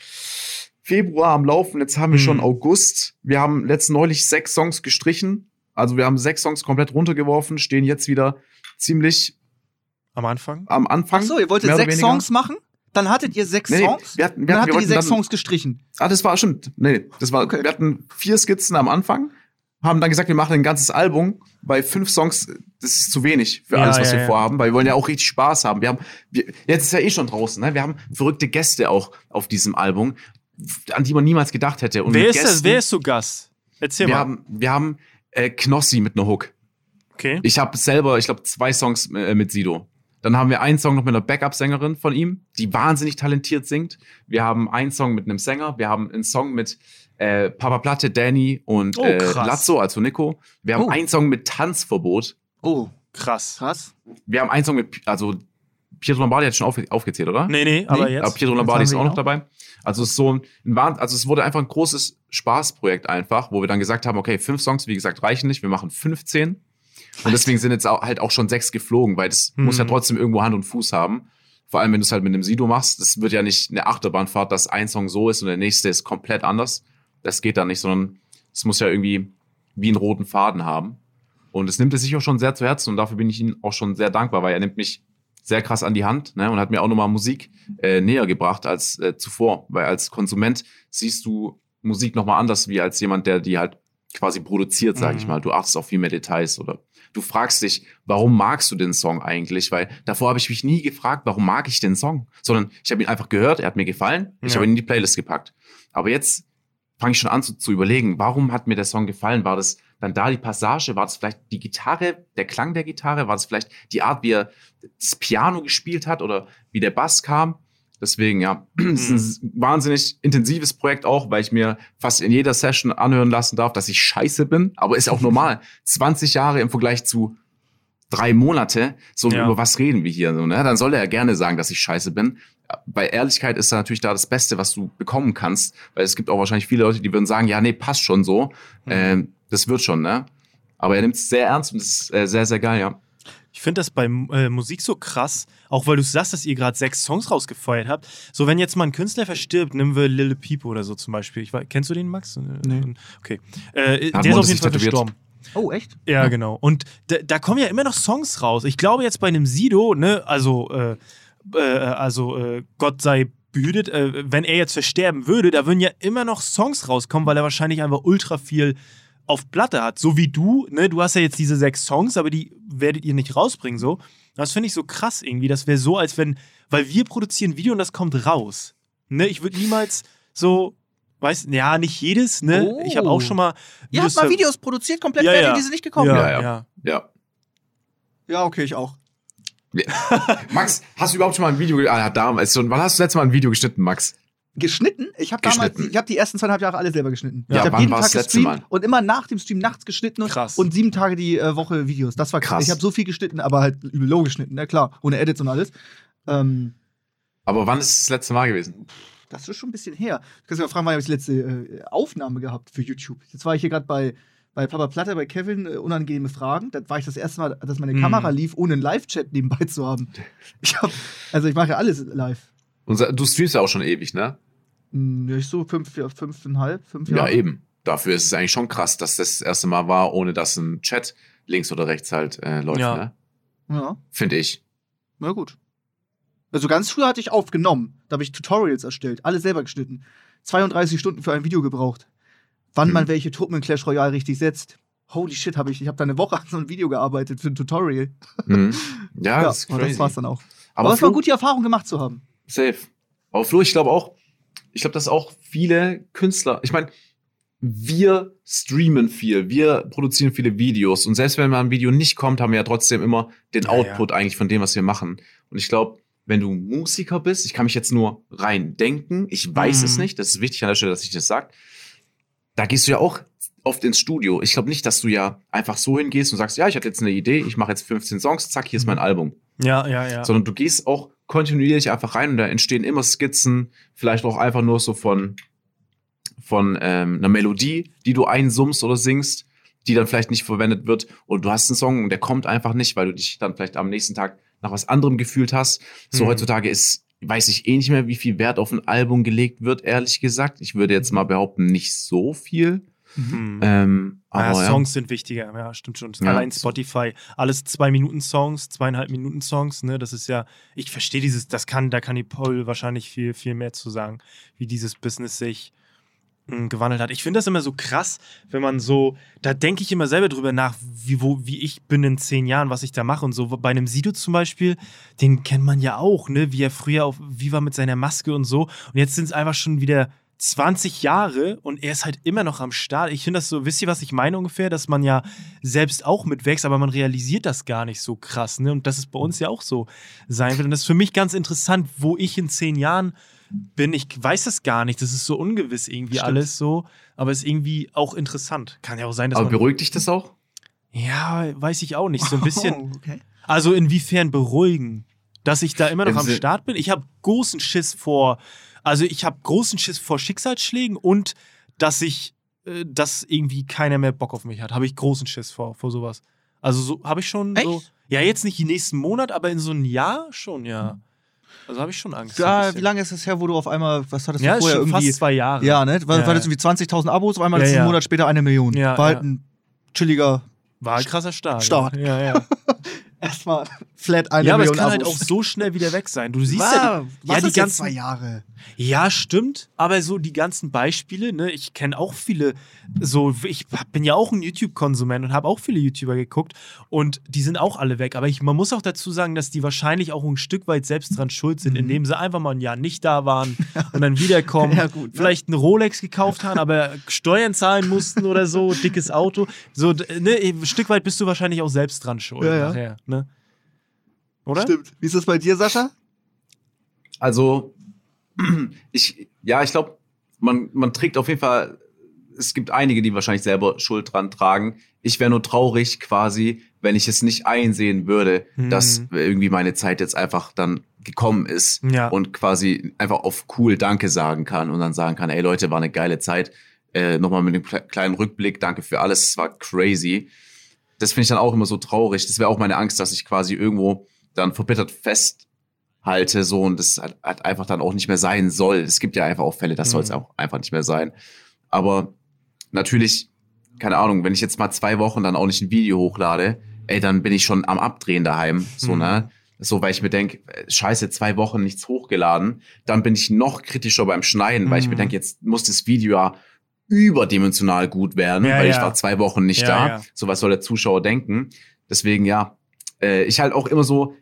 Februar am Laufen. Jetzt haben wir Mhm. schon August. Wir haben letzt neulich sechs Songs gestrichen. Also wir haben sechs Songs komplett runtergeworfen, stehen jetzt wieder ziemlich Am Anfang? am Anfang. Ach so, ihr wolltet sechs. Songs machen? Dann hattet ihr sechs Nee, nee, Songs? wir hatten- wir dann hatten- wir ihr sechs dann- Songs gestrichen. Ah, das war stimmt. Nee, das war, Okay. wir hatten vier Skizzen am Anfang, haben dann gesagt, wir machen ein ganzes Album. Bei fünf Songs, das ist zu wenig für Ja, alles, was ja, wir ja. vorhaben, weil wir wollen ja auch richtig Spaß haben. Wir haben, wir, jetzt ist ja eh schon draußen, ne? Wir haben verrückte Gäste auch auf diesem Album, an die man niemals gedacht hätte. Und Wer ist das? Gästen- Wer ist so Gast? Erzähl wir mal. haben, wir haben äh, Knossi mit einer Hook. okay. Ich habe selber, ich glaube, zwei Songs äh, mit Sido. Dann haben wir einen Song noch mit einer Backup-Sängerin von ihm, die wahnsinnig talentiert singt. Wir haben einen Song mit einem Sänger. Wir haben einen Song mit äh, Papa Platte, Danny und Oh, äh. Lazzo, also Nico. Wir haben Oh. einen Song mit Tanzverbot. Oh, Krass. krass. Wir haben einen Song mit, also Pietro Lombardi hat schon auf, aufgezählt, oder? Nee, nee, aber jetzt. Aber Pietro Lombardi ist auch noch auch. dabei. Also es ist so ein, also es wurde einfach ein großes Spaßprojekt einfach, wo wir dann gesagt haben, okay, fünf Songs, wie gesagt, reichen nicht, wir machen 15. Und deswegen sind jetzt auch, halt auch schon sechs geflogen, weil das Hm. muss ja trotzdem irgendwo Hand und Fuß haben. Vor allem, wenn du es halt mit einem Sido machst, das wird ja nicht eine Achterbahnfahrt, dass ein Song so ist und der nächste ist komplett anders. Das geht dann nicht, sondern es muss ja irgendwie wie einen roten Faden haben. Und es nimmt es sich auch schon sehr zu Herzen und dafür bin ich ihm auch schon sehr dankbar, weil er nimmt mich sehr krass an die Hand ne, und hat mir auch nochmal Musik äh, näher gebracht als äh, zuvor. Weil als Konsument siehst du Musik nochmal anders wie als jemand, der die halt quasi produziert, sage ich Mhm. mal. Du achtest auf viel mehr Details oder du fragst dich, warum magst du den Song eigentlich? Weil davor habe ich mich nie gefragt, warum mag ich den Song, sondern ich habe ihn einfach gehört, er hat mir gefallen, ich Ja. habe ihn in die Playlist gepackt. Aber jetzt fange ich schon an zu, zu überlegen, warum hat mir der Song gefallen? War das dann da die Passage? War das vielleicht die Gitarre, der Klang der Gitarre? War das vielleicht die Art, wie er das Piano gespielt hat oder wie der Bass kam? Deswegen, ja, es ist ein wahnsinnig intensives Projekt auch, weil ich mir fast in jeder Session anhören lassen darf, dass ich scheiße bin. Aber ist auch normal. 20 Jahre im Vergleich zu drei Monate, so Ja. über was reden wir hier? So, ne? Dann soll er ja gerne sagen, dass ich scheiße bin. Bei Ehrlichkeit ist da natürlich da das Beste, was du bekommen kannst, weil es gibt auch wahrscheinlich viele Leute, die würden sagen, ja, nee, passt schon so. Ähm, das wird schon, ne? Aber er nimmt es sehr ernst und das ist äh, sehr, sehr geil, ja. Ich finde das bei äh, Musik so krass, auch weil du sagst, dass ihr gerade sechs Songs rausgefeuert habt. So, wenn jetzt mal ein Künstler verstirbt, nehmen wir Lil Peep oder so zum Beispiel. Ich, weiß- kennst du den, Max? Nee. Okay. Äh, der ist auf jeden Fall tätowiert. verstorben. Oh, echt? Ja, genau. Und da, da kommen ja immer noch Songs raus. Ich glaube jetzt bei einem Sido, ne, also, äh, äh, also äh, Gott sei behütet, äh, wenn er jetzt versterben würde, da würden ja immer noch Songs rauskommen, weil er wahrscheinlich einfach ultra viel auf Platte hat. So wie du, ne, du hast ja jetzt diese sechs Songs, aber die werdet ihr nicht rausbringen, so. Das finde ich so krass irgendwie. Das wäre so, als wenn, weil wir produzieren ein Video und das kommt raus. Ne, ich würde niemals so, weiß, ja, nicht jedes, ne? Oh. Ich habe auch schon mal. Ihr habt mal Videos produziert, komplett Ja, fertig, ja. die sind nicht gekommen. Ja, Ja, ja. ja. Ja. Okay, ich auch. Max, hast du überhaupt schon mal ein Video, ah, damals wann hast du das letzte Mal ein Video geschnitten, Max? Geschnitten? Ich habe damals, ich habe die ersten zweieinhalb Jahre alle selber geschnitten. Ja, ich habe jeden Tag gestreamt und immer nach dem Stream nachts geschnitten und, Krass. und sieben Tage die äh, Woche Videos. Das war krass. Krass. Ich habe so viel geschnitten, aber halt übel low geschnitten, na klar, ohne Edits und alles. Ähm, Aber wann ist das letzte Mal gewesen? das ist schon ein bisschen her. Du kannst mich mal fragen, wann habe ich die letzte äh, Aufnahme gehabt für YouTube? Jetzt war ich hier gerade bei, bei Papa Platte, bei Kevin, äh, unangenehme Fragen. Da war ich das erste Mal, dass meine Mhm. Kamera lief, ohne einen Live-Chat nebenbei zu haben. Ich hab, also ich mache ja alles live. Und du streamst ja auch schon ewig, ne? Hm, ja, ich so fünf, ja, fünfeinhalb, fünf Ja, Jahre. eben. Dafür ist es eigentlich schon krass, dass das das erste Mal war, ohne dass ein Chat links oder rechts halt äh, läuft, Ja. ne? Ja, Finde ich. na gut. Also ganz früh hatte ich aufgenommen. Da habe ich Tutorials erstellt, alles selber geschnitten. 32 Stunden für ein Video gebraucht. Wann Mhm. man welche Truppen in Clash Royale richtig setzt. Holy shit, habe ich, ich habe da eine Woche an so einem Video gearbeitet für ein Tutorial. Mhm. Ja, Ja, das ist crazy. das war's dann auch. Aber, Aber, es war Flo, gut, die Erfahrung gemacht zu haben. safe. Aber Flo, ich glaube auch, ich glaube, dass auch viele Künstler, ich meine, wir streamen viel, wir produzieren viele Videos und selbst wenn mal ein Video nicht kommt, haben wir ja trotzdem immer den Ja, Output eigentlich von dem, was wir machen. Und ich glaube, wenn du Musiker bist, ich kann mich jetzt nur rein denken, ich weiß Mhm. es nicht, das ist wichtig an der Stelle, dass ich das sage, da gehst du ja auch oft ins Studio. Ich glaube nicht, dass du ja einfach so hingehst und sagst, ja, ich hatte jetzt eine Idee, ich mache jetzt 15 Songs, zack, hier ist mein Album Ja, ja, ja. sondern du gehst auch kontinuierlich einfach rein und da entstehen immer Skizzen, vielleicht auch einfach nur so von, von ähm, einer Melodie, die du einsummst oder singst, die dann vielleicht nicht verwendet wird und du hast einen Song und der kommt einfach nicht, weil du dich dann vielleicht am nächsten Tag nach was anderem gefühlt hast. So Mhm. heutzutage ist, weiß ich eh nicht mehr, wie viel Wert auf ein Album gelegt wird, ehrlich gesagt. Ich würde jetzt mal behaupten, nicht so viel. Hm. Ähm, ja, aber ja, Songs sind wichtiger, ja, stimmt schon. Ja. Allein Spotify, alles zwei Minuten Songs, zweieinhalb Minuten Songs, ne, das ist ja, ich verstehe dieses, das kann, da kann die Paul wahrscheinlich viel, viel mehr zu sagen, wie dieses Business sich mh, gewandelt hat. Ich finde das immer so krass, wenn man so, da denke ich immer selber drüber nach, wie, wo, wie ich bin in zehn Jahren, was ich da mache und so. Bei einem Sido zum Beispiel, den kennt man ja auch, ne, wie er früher auf Viva mit seiner Maske und so. Und jetzt sind es einfach schon wieder 20 Jahre und er ist halt immer noch am Start. Ich finde das so, wisst ihr, was ich meine ungefähr? Dass man ja selbst auch mitwächst, aber man realisiert das gar nicht so krass. Ne? Und dass es bei uns ja auch so sein wird. Und das ist für mich ganz interessant, wo ich in zehn Jahren bin. Ich weiß das gar nicht. Das ist so ungewiss irgendwie Stimmt. alles so. Aber es ist irgendwie auch interessant. Kann ja auch sein, dass aber man. beruhigt dich das auch? Ja, weiß ich auch nicht. So ein bisschen. Oh, okay. Also inwiefern beruhigen? Dass ich da immer noch Im am Start bin? Ich habe großen Schiss vor, also ich habe großen Schiss vor Schicksalsschlägen und dass ich, äh, dass irgendwie keiner mehr Bock auf mich hat. Habe ich großen Schiss vor, vor sowas. Also so habe ich schon so. Echt? Ja, jetzt nicht den nächsten Monat, aber in so einem Jahr schon, ja. Also habe ich schon Angst. so bisschen. wie lange ist es her, wo du auf einmal, was hattest du Ja, ist vorher schon irgendwie? fast zwei Jahre. Ja, ne? War, Ja, war das ja. irgendwie 20.000 Abos, auf einmal Ja, ist ja. einen Monat später eine Million. Ja, war halt ja. ein chilliger. War ein krasser Start. Start. Ja, ja. Erstmal flat eine ja, aber es Million kann halt auch Abos. so schnell wieder weg sein. Du siehst ja, Wow, die, was ja, die ganzen zwei Jahre. Ja, stimmt. Aber so die ganzen Beispiele, ne, ich kenne auch viele, so, ich bin ja auch ein YouTube-Konsument und habe auch viele YouTuber geguckt und die sind auch alle weg. Aber ich, man muss auch dazu sagen, dass die wahrscheinlich auch ein Stück weit selbst dran schuld sind, indem sie einfach mal ein Jahr nicht da waren und dann wiederkommen. Ja, gut, ne? Vielleicht ein Rolex gekauft haben, aber Steuern zahlen mussten oder so, dickes Auto. So, ne, ein Stück weit bist du wahrscheinlich auch selbst dran schuld. Ja, ja. Nachher, ne? Oder? Stimmt. Wie ist das bei dir, Sascha? Also, ich, ja, ich glaube, man, man trägt auf jeden Fall, es gibt einige, die wahrscheinlich selber Schuld dran tragen. Ich wäre nur traurig quasi, wenn ich es nicht einsehen würde, Mhm. dass irgendwie meine Zeit jetzt einfach dann gekommen ist Ja. und quasi einfach auf cool Danke sagen kann und dann sagen kann, ey Leute, war eine geile Zeit. Äh, Nochmal mit einem kle- kleinen Rückblick, danke für alles, es war crazy. Das finde ich dann auch immer so traurig. Das wäre auch meine Angst, dass ich quasi irgendwo dann verbittert festhalte, so und das halt, halt einfach dann auch nicht mehr sein soll. Es gibt ja einfach auch Fälle, das soll es Mhm. auch einfach nicht mehr sein. Aber natürlich, keine Ahnung, wenn ich jetzt mal zwei Wochen dann auch nicht ein Video hochlade, ey, dann bin ich schon am Abdrehen daheim, so, Mhm. ne? So, weil ich mir denke, scheiße, zwei Wochen nichts hochgeladen, dann bin ich noch kritischer beim Schneiden, weil ich mir Mhm. denke, jetzt muss das Video ja überdimensional gut werden, Ja, weil ich ja. war zwei Wochen nicht Ja, da. ja. So was soll der Zuschauer denken? Deswegen, ja, äh, ich halt auch immer so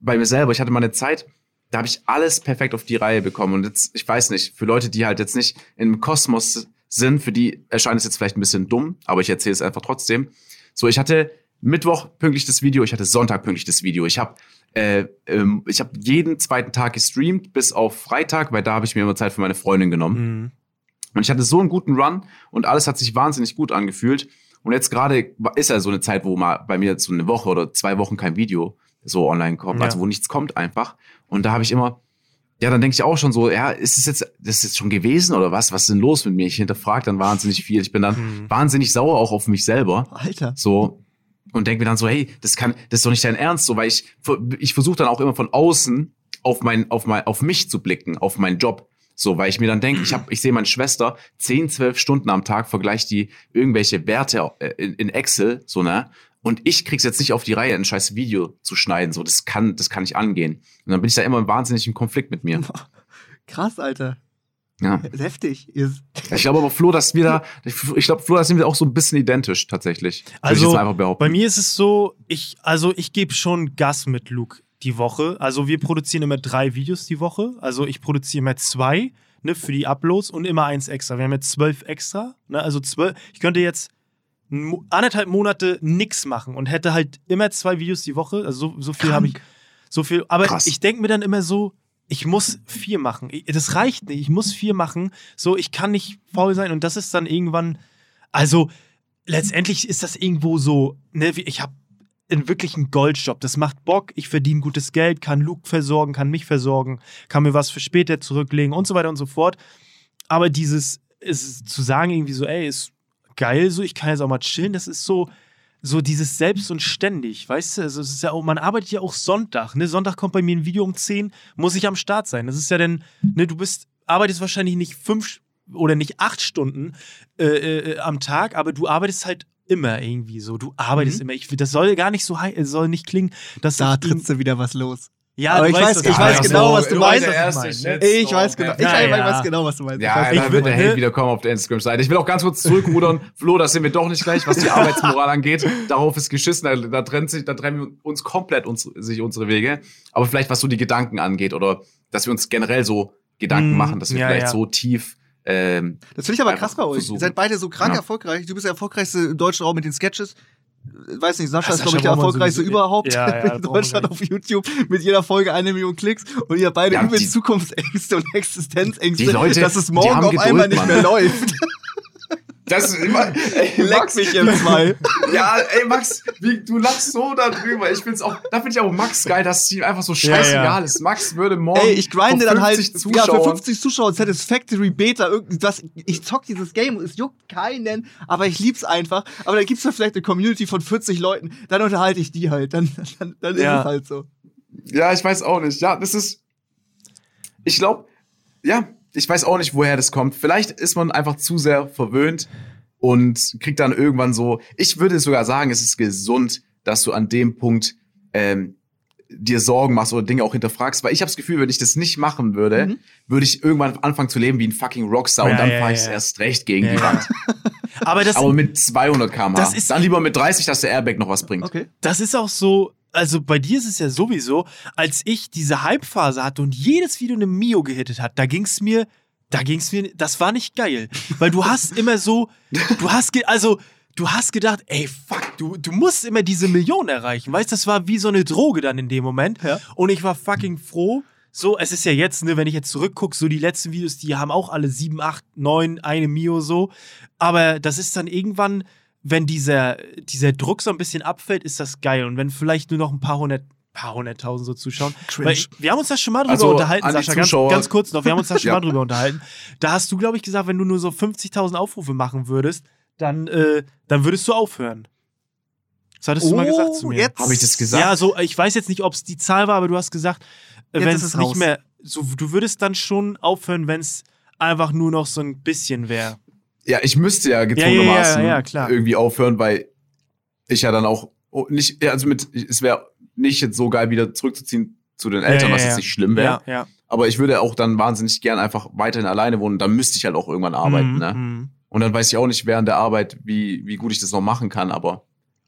bei mir selber, ich hatte mal eine Zeit, da habe ich alles perfekt auf die Reihe bekommen. Und jetzt, ich weiß nicht, für Leute, die halt jetzt nicht im Kosmos sind, für die erscheint es jetzt vielleicht ein bisschen dumm, aber ich erzähle es einfach trotzdem. So, ich hatte Mittwoch pünktlich das Video, ich hatte Sonntag pünktlich das Video. Ich habe äh, ähm, ich habe jeden zweiten Tag gestreamt, bis auf Freitag, weil da habe ich mir immer Zeit für meine Freundin genommen. Mhm. Und ich hatte so einen guten Run und alles hat sich wahnsinnig gut angefühlt. Und jetzt gerade ist ja so eine Zeit, wo mal bei mir so eine Woche oder zwei Wochen kein Video so online kommt, Ja. also wo nichts kommt einfach. Und da habe ich immer, ja, dann denke ich auch schon so, ja, ist es jetzt, das ist jetzt schon gewesen oder was? Was ist denn los mit mir? Ich hinterfrage dann wahnsinnig viel. Ich bin dann Mhm. wahnsinnig sauer auch auf mich selber. Alter. So. Und denke mir dann so, hey, das kann, das ist doch nicht dein Ernst, so, weil ich, ich versuche dann auch immer von außen auf mein, auf mein, auf mich zu blicken, auf meinen Job. So, weil ich mir dann denke, ich habe, ich sehe meine Schwester 10, 12 Stunden am Tag, vergleicht die irgendwelche Werte äh, in, in Excel, so, ne? Und ich krieg's jetzt nicht auf die Reihe, ein scheiß Video zu schneiden. So, das kann, das kann nicht angehen. Und dann bin ich da immer im wahnsinnigen Konflikt mit mir. Krass, Alter. Ja. Heftig. Ich glaube aber, Flo, dass wir da, ich, ich glaube, Flo, da sind wir auch so ein bisschen identisch, tatsächlich. Ich Also. Bei mir ist es so, ich, also ich gebe schon Gas mit Luke die Woche. Also wir produzieren immer drei Videos die Woche. Also ich produziere immer zwei ne, für die Uploads und immer eins extra. Wir haben jetzt zwölf extra. Ne, also zwölf. Ich könnte jetzt anderthalb Monate nix machen und hätte halt immer zwei Videos die Woche. Also so, so viel habe ich. So viel. Aber Krass. ich denke mir dann immer so, ich muss vier machen. Das reicht nicht. Ich muss vier machen. So, ich kann nicht faul sein. Und das ist dann irgendwann. Also, letztendlich ist das irgendwo so, ne, ich habe einen wirklichen Goldjob. Das macht Bock. Ich verdiene gutes Geld, kann Luke versorgen, kann mich versorgen, kann mir was für später zurücklegen und so weiter und so fort. Aber dieses ist zu sagen irgendwie so, ey, ist geil so, ich kann jetzt auch mal chillen, das ist so so dieses selbst und ständig, weißt du? Also es ist ja auch, man arbeitet ja auch Sonntag, ne? Sonntag kommt bei mir ein Video um 10, muss ich am Start sein. Das ist ja dann, ne, du bist, arbeitest wahrscheinlich nicht fünf oder nicht acht Stunden äh, äh, am Tag, aber du arbeitest halt immer irgendwie so. Du arbeitest immer. Ich, das soll gar nicht so hei- es soll nicht klingen, dass Da trittst du wieder was los. ja, Aber ich weiß- ich weiß genau, was du meinst, ich weiß genau, ich weiß, genau, was du meinst. Ja, ich wird der? Hate wieder kommen auf der Instagram-Seite. Ich will auch ganz kurz zurückrudern. Flo, das sind wir doch nicht gleich, was die Arbeitsmoral angeht. Darauf ist geschissen. Da, da trennt sich, da trennen wir uns komplett uns, sich unsere Wege. Aber vielleicht, was so die Gedanken angeht oder dass wir uns generell so Gedanken Mm, machen, dass wir ja, vielleicht ja. so tief, ähm, Das finde ich aber krass bei euch. versuchen. Ihr seid beide so krank Ja. erfolgreich. Du bist der erfolgreichste im deutschen Raum mit den Sketches. Weiß nicht, Sascha Ja, ist, glaube ich, der erfolgreichste sowieso- überhaupt Ja, ja, in Deutschland auf YouTube. Mit jeder Folge eine Million Klicks. Und ihr beide Ja, übelst die- Zukunftsängste und Existenzängste, Die Leute, dass es die morgen haben auf Geduld, einmal nicht Mann. mehr läuft. das ist immer, ey, Leck mich im Zwei. Ja, ey, Max, wie, du lachst so darüber. Ich find's auch, da finde ich auch Max geil, dass es ihm einfach so scheißegal Ja, ja. ist. Max würde morgen. Ey, ich grinde dann halt 50 ja, für Zuschauern- 50 Zuschauer Satisfactory Beta irgendwas. Ich zock dieses Game und es juckt keinen, aber ich lieb's einfach. Aber dann gibt's da vielleicht eine Community von 40 Leuten, dann unterhalte ich die halt. Dann, dann, dann ist Ja. es halt so. Ja, ich weiß auch nicht. Ja, das ist. Ich glaube, ja, ich weiß auch nicht, woher das kommt. Vielleicht ist man einfach zu sehr verwöhnt und kriegt dann irgendwann so. Ich würde sogar sagen, es ist gesund, dass du an dem Punkt ähm, dir Sorgen machst oder Dinge auch hinterfragst, weil ich habe das Gefühl, wenn ich das nicht machen würde, Mhm. würde ich irgendwann anfangen zu leben wie ein fucking Rockstar und Ja, dann ja, fahre ich ja. erst recht gegen Ja, die. Wand. Aber das, Aber mit 200 km/h. Dann lieber mit 30, dass der Airbag noch was bringt. Okay. das ist auch so, also bei dir ist es ja sowieso, als ich diese Hype-Phase hatte und jedes Video eine Mio gehittet hat, da ging es mir, da ging es mir, das war nicht geil. Weil du hast immer so, du hast, also, du hast gedacht, ey, fuck, du, du musst immer diese Million erreichen. Weißt du, das war wie so eine Droge dann in dem Moment. Ja. Und ich war fucking froh. So, es ist ja jetzt, ne, wenn ich jetzt zurückgucke, so die letzten Videos, die haben auch alle 7, 8, 9, eine Mio so. Aber das ist dann irgendwann, wenn dieser, dieser Druck so ein bisschen abfällt, ist das geil. Und wenn vielleicht nur noch ein paar hundert, paar hunderttausend so zuschauen. Cringe. Weil ich, wir haben uns da schon mal drüber Also, unterhalten, Sascha, ganz, ganz kurz noch. Wir haben uns da schon Ja. mal drüber unterhalten. Da hast du, glaube ich, gesagt, wenn du nur so 50.000 Aufrufe machen würdest, dann, äh, dann würdest du aufhören. Das hattest du mal gesagt zu mir. Oh, jetzt Habe ich das gesagt? Ja, so, ich weiß jetzt nicht, ob es die Zahl war, aber du hast gesagt, äh, wenn es nicht raus. mehr, so, du würdest dann schon aufhören, wenn es einfach nur noch so ein bisschen wäre. Ja, ich müsste ja gezwungenermaßen ja, ja, irgendwie aufhören, weil ich ja dann auch oh, nicht, also mit, es wäre nicht jetzt so geil, wieder zurückzuziehen zu den Eltern, was jetzt nicht schlimm wäre. Aber ich würde auch dann wahnsinnig gern einfach weiterhin alleine wohnen. Dann müsste ich halt auch irgendwann arbeiten. Mhm, Ne? mhm. Und dann weiß ich auch nicht während der Arbeit, wie, wie gut ich das noch machen kann. Aber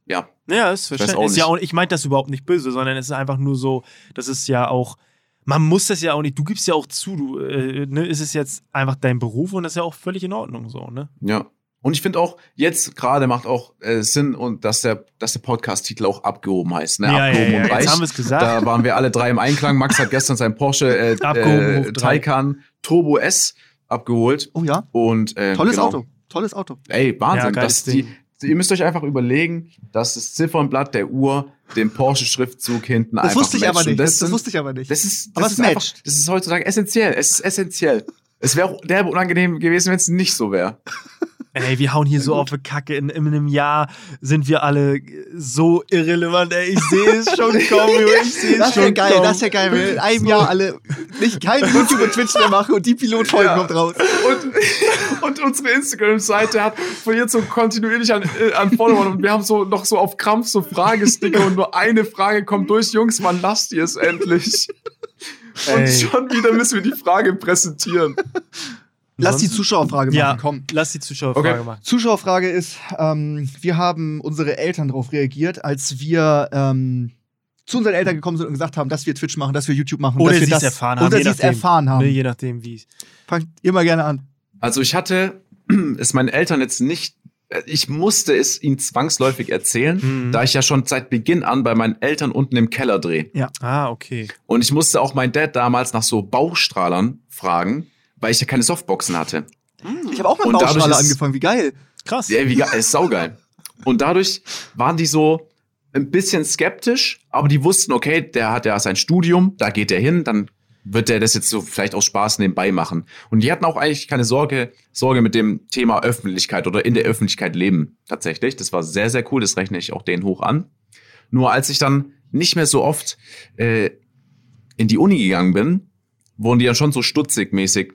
ja, Ja, ist verständlich. Ist ja auch, ich meine das überhaupt nicht böse, sondern es ist einfach nur so, das ist ja auch, man muss das ja auch nicht, du gibst ja auch zu, du, äh, ne, ist es jetzt einfach dein Beruf und das ist ja auch völlig in Ordnung so, ne? ja. Und ich finde auch, jetzt gerade macht auch äh, Sinn und dass der, dass der Podcast-Titel auch abgehoben heißt. Ne? abgehoben und jetzt reich. haben wir es gesagt. Da waren wir alle drei im Einklang. Max hat gestern sein Porsche äh, äh. Taycan Turbo S abgeholt. Oh ja. Und, äh, Tolles genau. Auto. Tolles Auto. Ey, Ja, Wahnsinn. geiles das, die, Ding. Ihr müsst euch einfach überlegen, dass das Ziffernblatt der Uhr dem Porsche-Schriftzug hinten Das einfach wusste ich matcht. aber nicht. Das, Das, das sind- wusste ich aber nicht. das ist, das Aber es ist einfach, das ist heutzutage essentiell. Es ist essentiell. Es wäre derbe unangenehm gewesen, wenn es nicht so wäre. Ey, wir hauen hier so auf die Kacke. In, in einem Jahr sind wir alle so irrelevant. Ey, ich sehe es schon kommen. Ich sehe es Das schon wäre geil, kommen. das wäre geil, wenn wir in einem Jahr alle nicht kein YouTube und Twitch mehr machen und die Pilotfolge Ja. kommt raus. Und, und unsere Instagram-Seite hat verliert so kontinuierlich an, äh, an Followern und wir haben so noch so auf Krampf so Fragesticker und nur eine Frage kommt durch. Jungs, wann lasst ihr es endlich? Und Ey. schon wieder müssen wir die Frage präsentieren. Lass die Zuschauerfrage machen, Ja, komm. Lass die Zuschauerfrage Okay. machen. Zuschauerfrage ist, ähm, wir haben unsere Eltern darauf reagiert, als wir ähm, zu unseren Eltern gekommen sind und gesagt haben, dass wir Twitch machen, dass wir YouTube machen, Oder dass wir sie es das erfahren haben. Oder je sie es nachdem. erfahren haben. Ne, je nachdem, wie. Fangt ihr mal gerne an. Also ich hatte es meinen Eltern jetzt nicht, ich musste es ihnen zwangsläufig erzählen, Mhm. da ich ja schon seit Beginn an bei meinen Eltern unten im Keller drehe. Ah, okay. Und ich musste auch meinen Dad damals nach so Baustrahlern fragen, weil ich ja keine Softboxen hatte. Ich habe auch mit ist- angefangen, wie geil. Krass. Ja, wie geil, ist saugeil. Und dadurch waren die so ein bisschen skeptisch, aber die wussten, okay, der hat ja sein Studium, da geht er hin, dann wird er das jetzt so vielleicht aus Spaß nebenbei machen. Und die hatten auch eigentlich keine Sorge, Sorge mit dem Thema Öffentlichkeit oder in der Öffentlichkeit leben. Tatsächlich. Das war sehr, sehr cool. Das rechne ich auch denen hoch an. Nur als ich dann nicht mehr so oft äh, in die Uni gegangen bin, wurden die dann schon so stutzig mäßig.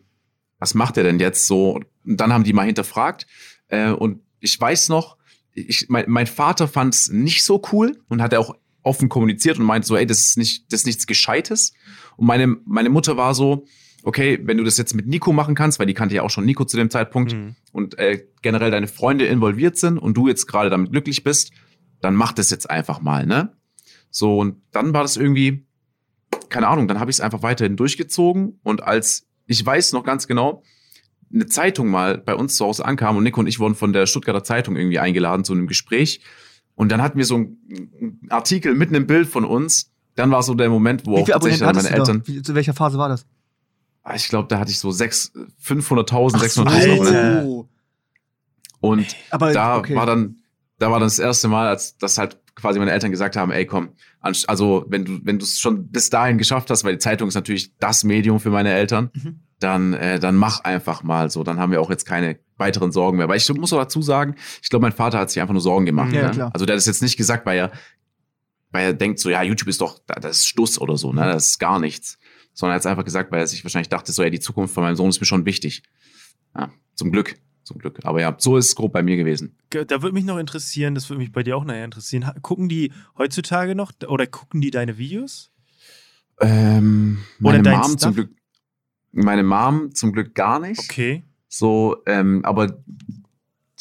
Was macht er denn jetzt so? Und dann haben die mal hinterfragt. Äh, und ich weiß noch, ich, mein, mein Vater fand es nicht so cool und hat auch offen kommuniziert und meinte so, ey, das ist nicht, das ist nichts Gescheites. Und meine, meine Mutter war so, okay, wenn du das jetzt mit Nico machen kannst, weil die kannte ja auch schon Nico zu dem Zeitpunkt Mhm. und äh, generell deine Freunde involviert sind und du jetzt gerade damit glücklich bist, dann mach das jetzt einfach mal, ne? So, und dann war das irgendwie, keine Ahnung, dann habe ich es einfach weiterhin durchgezogen und als, ich weiß noch ganz genau, eine Zeitung mal bei uns zu Hause ankam und Nico und ich wurden von der Stuttgarter Zeitung irgendwie eingeladen zu einem Gespräch und dann hatten wir so einen Artikel mit einem Bild von uns. Dann war so der Moment, wo Wie auch tatsächlich meine? Eltern, Wie, zu welcher Phase war das? Ah, ich glaube, da hatte ich so sechs- 500.000, Ach so, 600.000 Alter. Abonnenten. Oh. Und Aber da okay. war dann, da war dann das erste Mal, als das halt quasi meine Eltern gesagt haben, ey komm, also wenn du, wenn du es schon bis dahin geschafft hast, weil die Zeitung ist natürlich das Medium für meine Eltern, Mhm. dann, äh, dann mach einfach mal so. Dann haben wir auch jetzt keine weiteren Sorgen mehr. Weil ich muss auch dazu sagen, ich glaube, mein Vater hat sich einfach nur Sorgen gemacht. Ja, ne? klar. Also der hat es jetzt nicht gesagt, weil er, weil er denkt so, ja, YouTube ist doch, das ist Stuss oder so, ne? Das ist gar nichts. Sondern er hat es einfach gesagt, weil er sich wahrscheinlich dachte, so, ja, die Zukunft von meinem Sohn ist mir schon wichtig. Ja, zum Glück, zum Glück. Aber ja, so ist es grob bei mir gewesen. da würde mich noch interessieren, das würde mich bei dir auch nachher interessieren. Gucken die heutzutage noch oder gucken die deine Videos? Ähm, Oder meine dein Mom Stuff? zum Glück, meine Mom zum Glück gar nicht. Okay. So, ähm, aber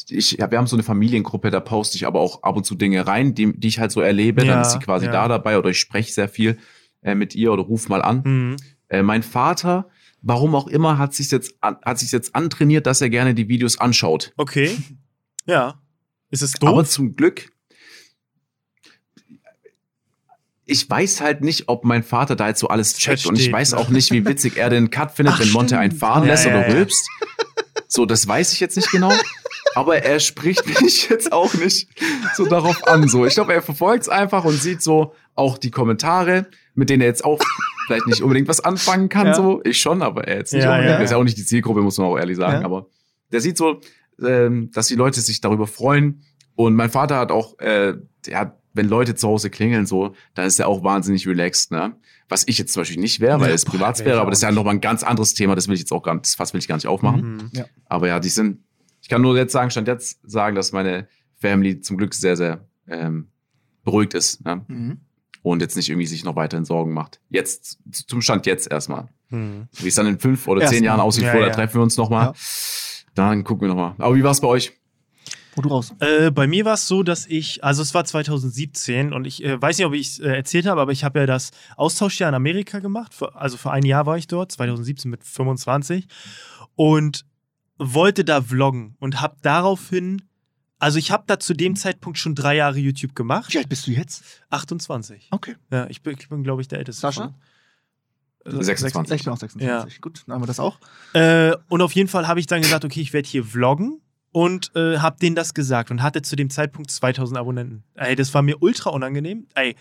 ich, wir haben so eine Familiengruppe, da poste ich aber auch ab und zu Dinge rein, die, die ich halt so erlebe. Ja, Dann ist sie quasi ja. da dabei oder ich spreche sehr viel äh, mit ihr oder ruf mal an. Mhm. Äh, mein Vater, warum auch immer, hat sich jetzt hat sich jetzt antrainiert, dass er gerne die Videos anschaut. Okay. Ja. Ist es doof? Aber zum Glück, ich weiß halt nicht, ob mein Vater da jetzt so alles checkt. Und ich Versteht, weiß auch nicht, wie witzig er den Cut findet, Ach, wenn Monte einen stimmt. fahren Ja, lässt ja, oder ja. rülpst. So, das weiß ich jetzt nicht genau. Aber er spricht mich jetzt auch nicht so darauf an. So, ich glaube, er verfolgt es einfach und sieht so auch die Kommentare, mit denen er jetzt auch vielleicht nicht unbedingt was anfangen kann. Ja. So, ich schon, aber er jetzt nicht Ja, unbedingt. ja, Das ist ja auch nicht die Zielgruppe, muss man auch ehrlich sagen. Ja. Aber der sieht so, ähm, dass die Leute sich darüber freuen. Und mein Vater hat auch, äh, der hat, wenn Leute zu Hause klingeln, so, dann ist er auch wahnsinnig relaxed, ne? Was ich jetzt zum Beispiel nicht wäre, weil Ja, es Privatsphäre, aber das ist ja nochmal ein ganz anderes Thema, das will ich jetzt auch gar nicht, das Fass will ich gar nicht aufmachen. Mhm. Aber ja, die sind, ich kann nur jetzt sagen, stand jetzt sagen, dass meine Family zum Glück sehr, sehr ähm, beruhigt ist, ne? Mhm. Und jetzt nicht irgendwie sich noch weiterhin Sorgen macht. Jetzt, zum Stand jetzt erstmal. Mhm. Wie es dann in fünf oder Erstmal. zehn Jahren aussieht, Ja, vor, da ja. treffen wir uns nochmal. Ja. Dann gucken wir nochmal. Aber wie war es bei euch? Wo du raus? Äh, bei mir war es so, dass ich, also es war 2017 und ich äh, weiß nicht, ob ich es äh, erzählt habe, aber ich habe ja das Austauschjahr in Amerika gemacht. Für, also für ein Jahr war ich dort, 2017 mit 25 und wollte da vloggen und habe daraufhin, also ich habe da zu dem Zeitpunkt schon drei Jahre YouTube gemacht. Wie alt bist du jetzt? 28. Okay. Ja, ich bin, ich bin glaube ich, der Älteste. Sascha? von- Äh, 26. Ich bin auch 26. Gut, dann haben wir das auch. Äh, und auf jeden Fall habe ich dann gesagt, okay, ich werde hier vloggen und äh, habe denen das gesagt und hatte zu dem Zeitpunkt 2000 Abonnenten. Ey, das war mir ultra unangenehm. Ey,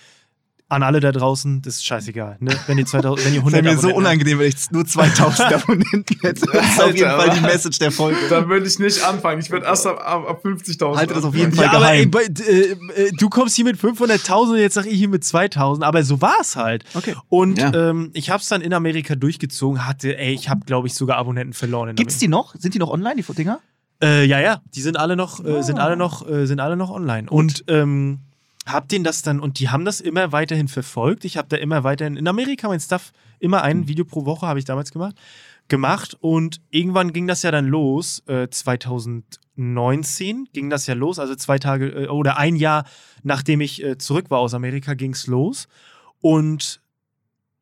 an alle da draußen, das ist scheißegal. Ne? Wenn ihr 2000, wenn ihr 100 Das wäre mir so Abonnenten unangenehm, wenn ich nur 2000 Abonnenten hätte. Das ist auf jeden Fall die? Message der Folge. Da würde ich nicht anfangen. Ich würde erst ab, ab 50.000. Halte das auf jeden Ja, Fall aber ey, geheim. äh, äh, du kommst hier mit 500.000 und jetzt sag ich hier mit 2000, aber so war es halt. Okay. Und Ja. ähm, ich habe es dann in Amerika durchgezogen, hatte, ey, ich habe, glaube ich, sogar Abonnenten verloren. In Gibt's die noch? Sind die noch online, die Dinger? Äh, ja, ja, die sind alle noch, äh, sind Ah. alle noch, äh, sind alle noch online. Und ähm, hab denen das dann, und die haben das immer weiterhin verfolgt. Ich habe da immer weiterhin, in Amerika mein Stuff, immer ein Video pro Woche habe ich damals gemacht, gemacht. Und irgendwann ging das ja dann los, äh, 2019 ging das ja los, also zwei Tage äh, oder ein Jahr nachdem ich äh, zurück war aus Amerika, ging es los. Und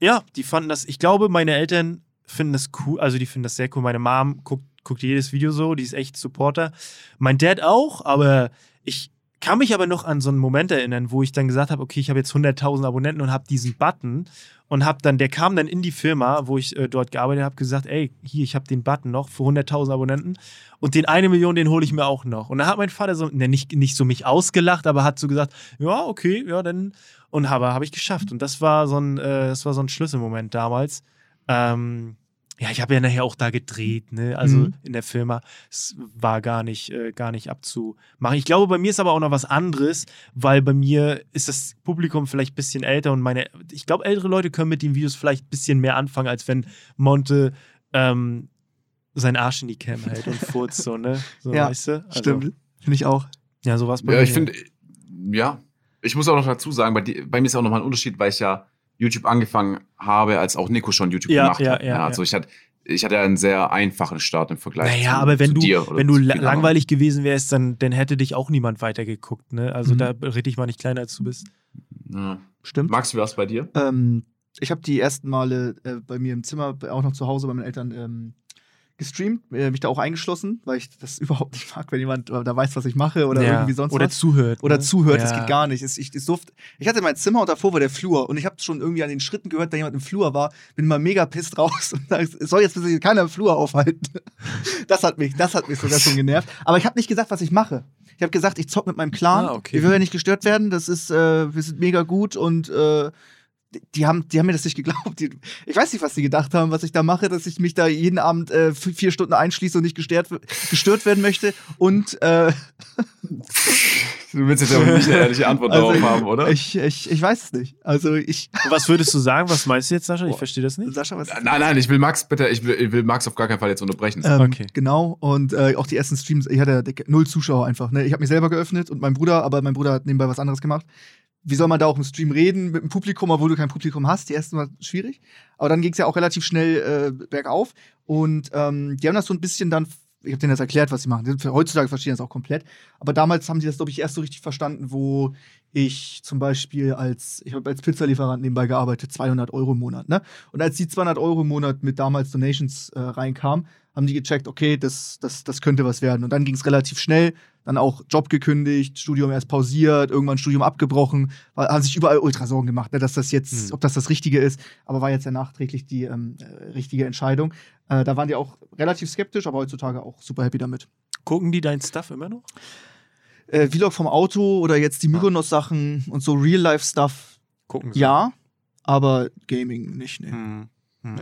ja, die fanden das, ich glaube, meine Eltern finden das cool, also die finden das sehr cool. Meine Mom guckt, guckt jedes Video so, die ist echt Supporter. Mein Dad auch, aber ich kann mich aber noch an so einen Moment erinnern, wo ich dann gesagt habe, okay, ich habe jetzt 100.000 Abonnenten und habe diesen Button und habe dann, der kam dann in die Firma, wo ich äh, dort gearbeitet habe, gesagt, ey, hier, ich habe den Button noch für 100.000 Abonnenten und den eine Million, den hole ich mir auch noch. Und dann hat mein Vater so, ne, nicht, nicht so mich ausgelacht, aber hat so gesagt, ja, okay, ja, dann und habe habe ich geschafft und das war so ein, äh, das war so ein Schlüsselmoment damals. Ähm, ja, ich habe ja nachher auch da gedreht, ne? Also Mhm. in der Firma. Es war gar nicht, äh, gar nicht abzumachen. Ich glaube, bei mir ist aber auch noch was anderes, weil bei mir ist das Publikum vielleicht ein bisschen älter und meine, ich glaube, ältere Leute können mit den Videos vielleicht ein bisschen mehr anfangen, als wenn Monte ähm, seinen Arsch in die Cam hält und furzt so, ne? So, Ja, weißt du? Also, Stimmt. Finde ich auch. Ja, sowas bei Ja, mir. ich finde, ja, ich muss auch noch dazu sagen, bei, bei mir ist auch nochmal ein Unterschied, weil ich ja YouTube angefangen habe, als auch Nico schon YouTube Ja, gemacht ja, hat. ja, also ich hatte, ich hatte einen sehr einfachen Start im Vergleich Naja, zu, aber wenn zu du, wenn du anderen. langweilig gewesen wärst, dann, dann hätte dich auch niemand weitergeguckt, ne? Also Mhm. da rede ich mal nicht kleiner, als du bist. Ja. Stimmt. Max, wie war es bei dir? Ähm, ich habe die ersten Male äh, bei mir im Zimmer, auch noch zu Hause bei meinen Eltern, ähm, gestreamt, äh, mich da auch eingeschlossen, weil ich das überhaupt nicht mag, wenn jemand äh, da weiß, was ich mache oder Ja. irgendwie sonst Oder was. zuhört. Oder ne? zuhört, das Ja. geht gar nicht. Ich, ich, durfte, ich hatte mein Zimmer und davor war der Flur und ich habe schon irgendwie an den Schritten gehört, da jemand im Flur war, bin mal mega pisst raus und sag, es soll jetzt bitte keiner im Flur aufhalten. Das hat mich, das hat mich sogar schon genervt. Aber ich habe nicht gesagt, was ich mache. Ich habe gesagt, ich zock mit meinem Clan. Ah, okay. Ich will ja nicht gestört werden. Das ist, äh, wir sind mega gut und äh, die haben, die haben mir das nicht geglaubt. Die, ich weiß nicht, was die gedacht haben, was ich da mache, dass ich mich da jeden Abend äh, vier Stunden einschließe und nicht gestört, gestört werden möchte. Und äh, Du willst jetzt aber nicht eine ehrliche Antwort Also, darauf haben, oder? Ich, ich, ich weiß es nicht. Also ich. Was würdest du sagen? Was meinst du jetzt, Sascha? Ich verstehe das nicht. Sascha, was nein, nein, ich will Max bitte, ich will, ich will Max auf gar keinen Fall jetzt unterbrechen. Ähm, Okay. Genau, und äh, auch die ersten Streams, ich hatte null Zuschauer einfach. Ne? Ich habe mich selber geöffnet und mein Bruder, aber mein Bruder hat nebenbei was anderes gemacht. Wie soll man da auch im Stream reden mit dem Publikum, obwohl du kein Publikum hast? Die ersten war schwierig. Aber dann ging es ja auch relativ schnell äh, bergauf. Und ähm, die haben das so ein bisschen dann, ich habe denen das erklärt, was sie machen. Heutzutage verstehen das auch komplett. Aber damals haben die das, glaube ich, erst so richtig verstanden, wo ich zum Beispiel als, ich habe als Pizzalieferant nebenbei gearbeitet, 200 Euro im Monat. Ne? Und als die 200 Euro im Monat mit damals Donations äh, reinkamen, haben die gecheckt, okay, das, das, das könnte was werden. Und dann ging es relativ schnell, dann auch Job gekündigt, Studium erst pausiert, irgendwann Studium abgebrochen, weil, haben sich überall ultra Sorgen gemacht, ne, dass das jetzt, Mhm. ob das das Richtige ist, aber war jetzt ja nachträglich die ähm, äh, richtige Entscheidung. Äh, da waren die auch relativ skeptisch, aber heutzutage auch super happy damit. Gucken die dein Stuff immer noch? Äh, Vlog vom Auto oder jetzt die Mykonos-Sachen und so Real-Life-Stuff, Gucken sie. ja, aber Gaming nicht, ne. Hm. Hm.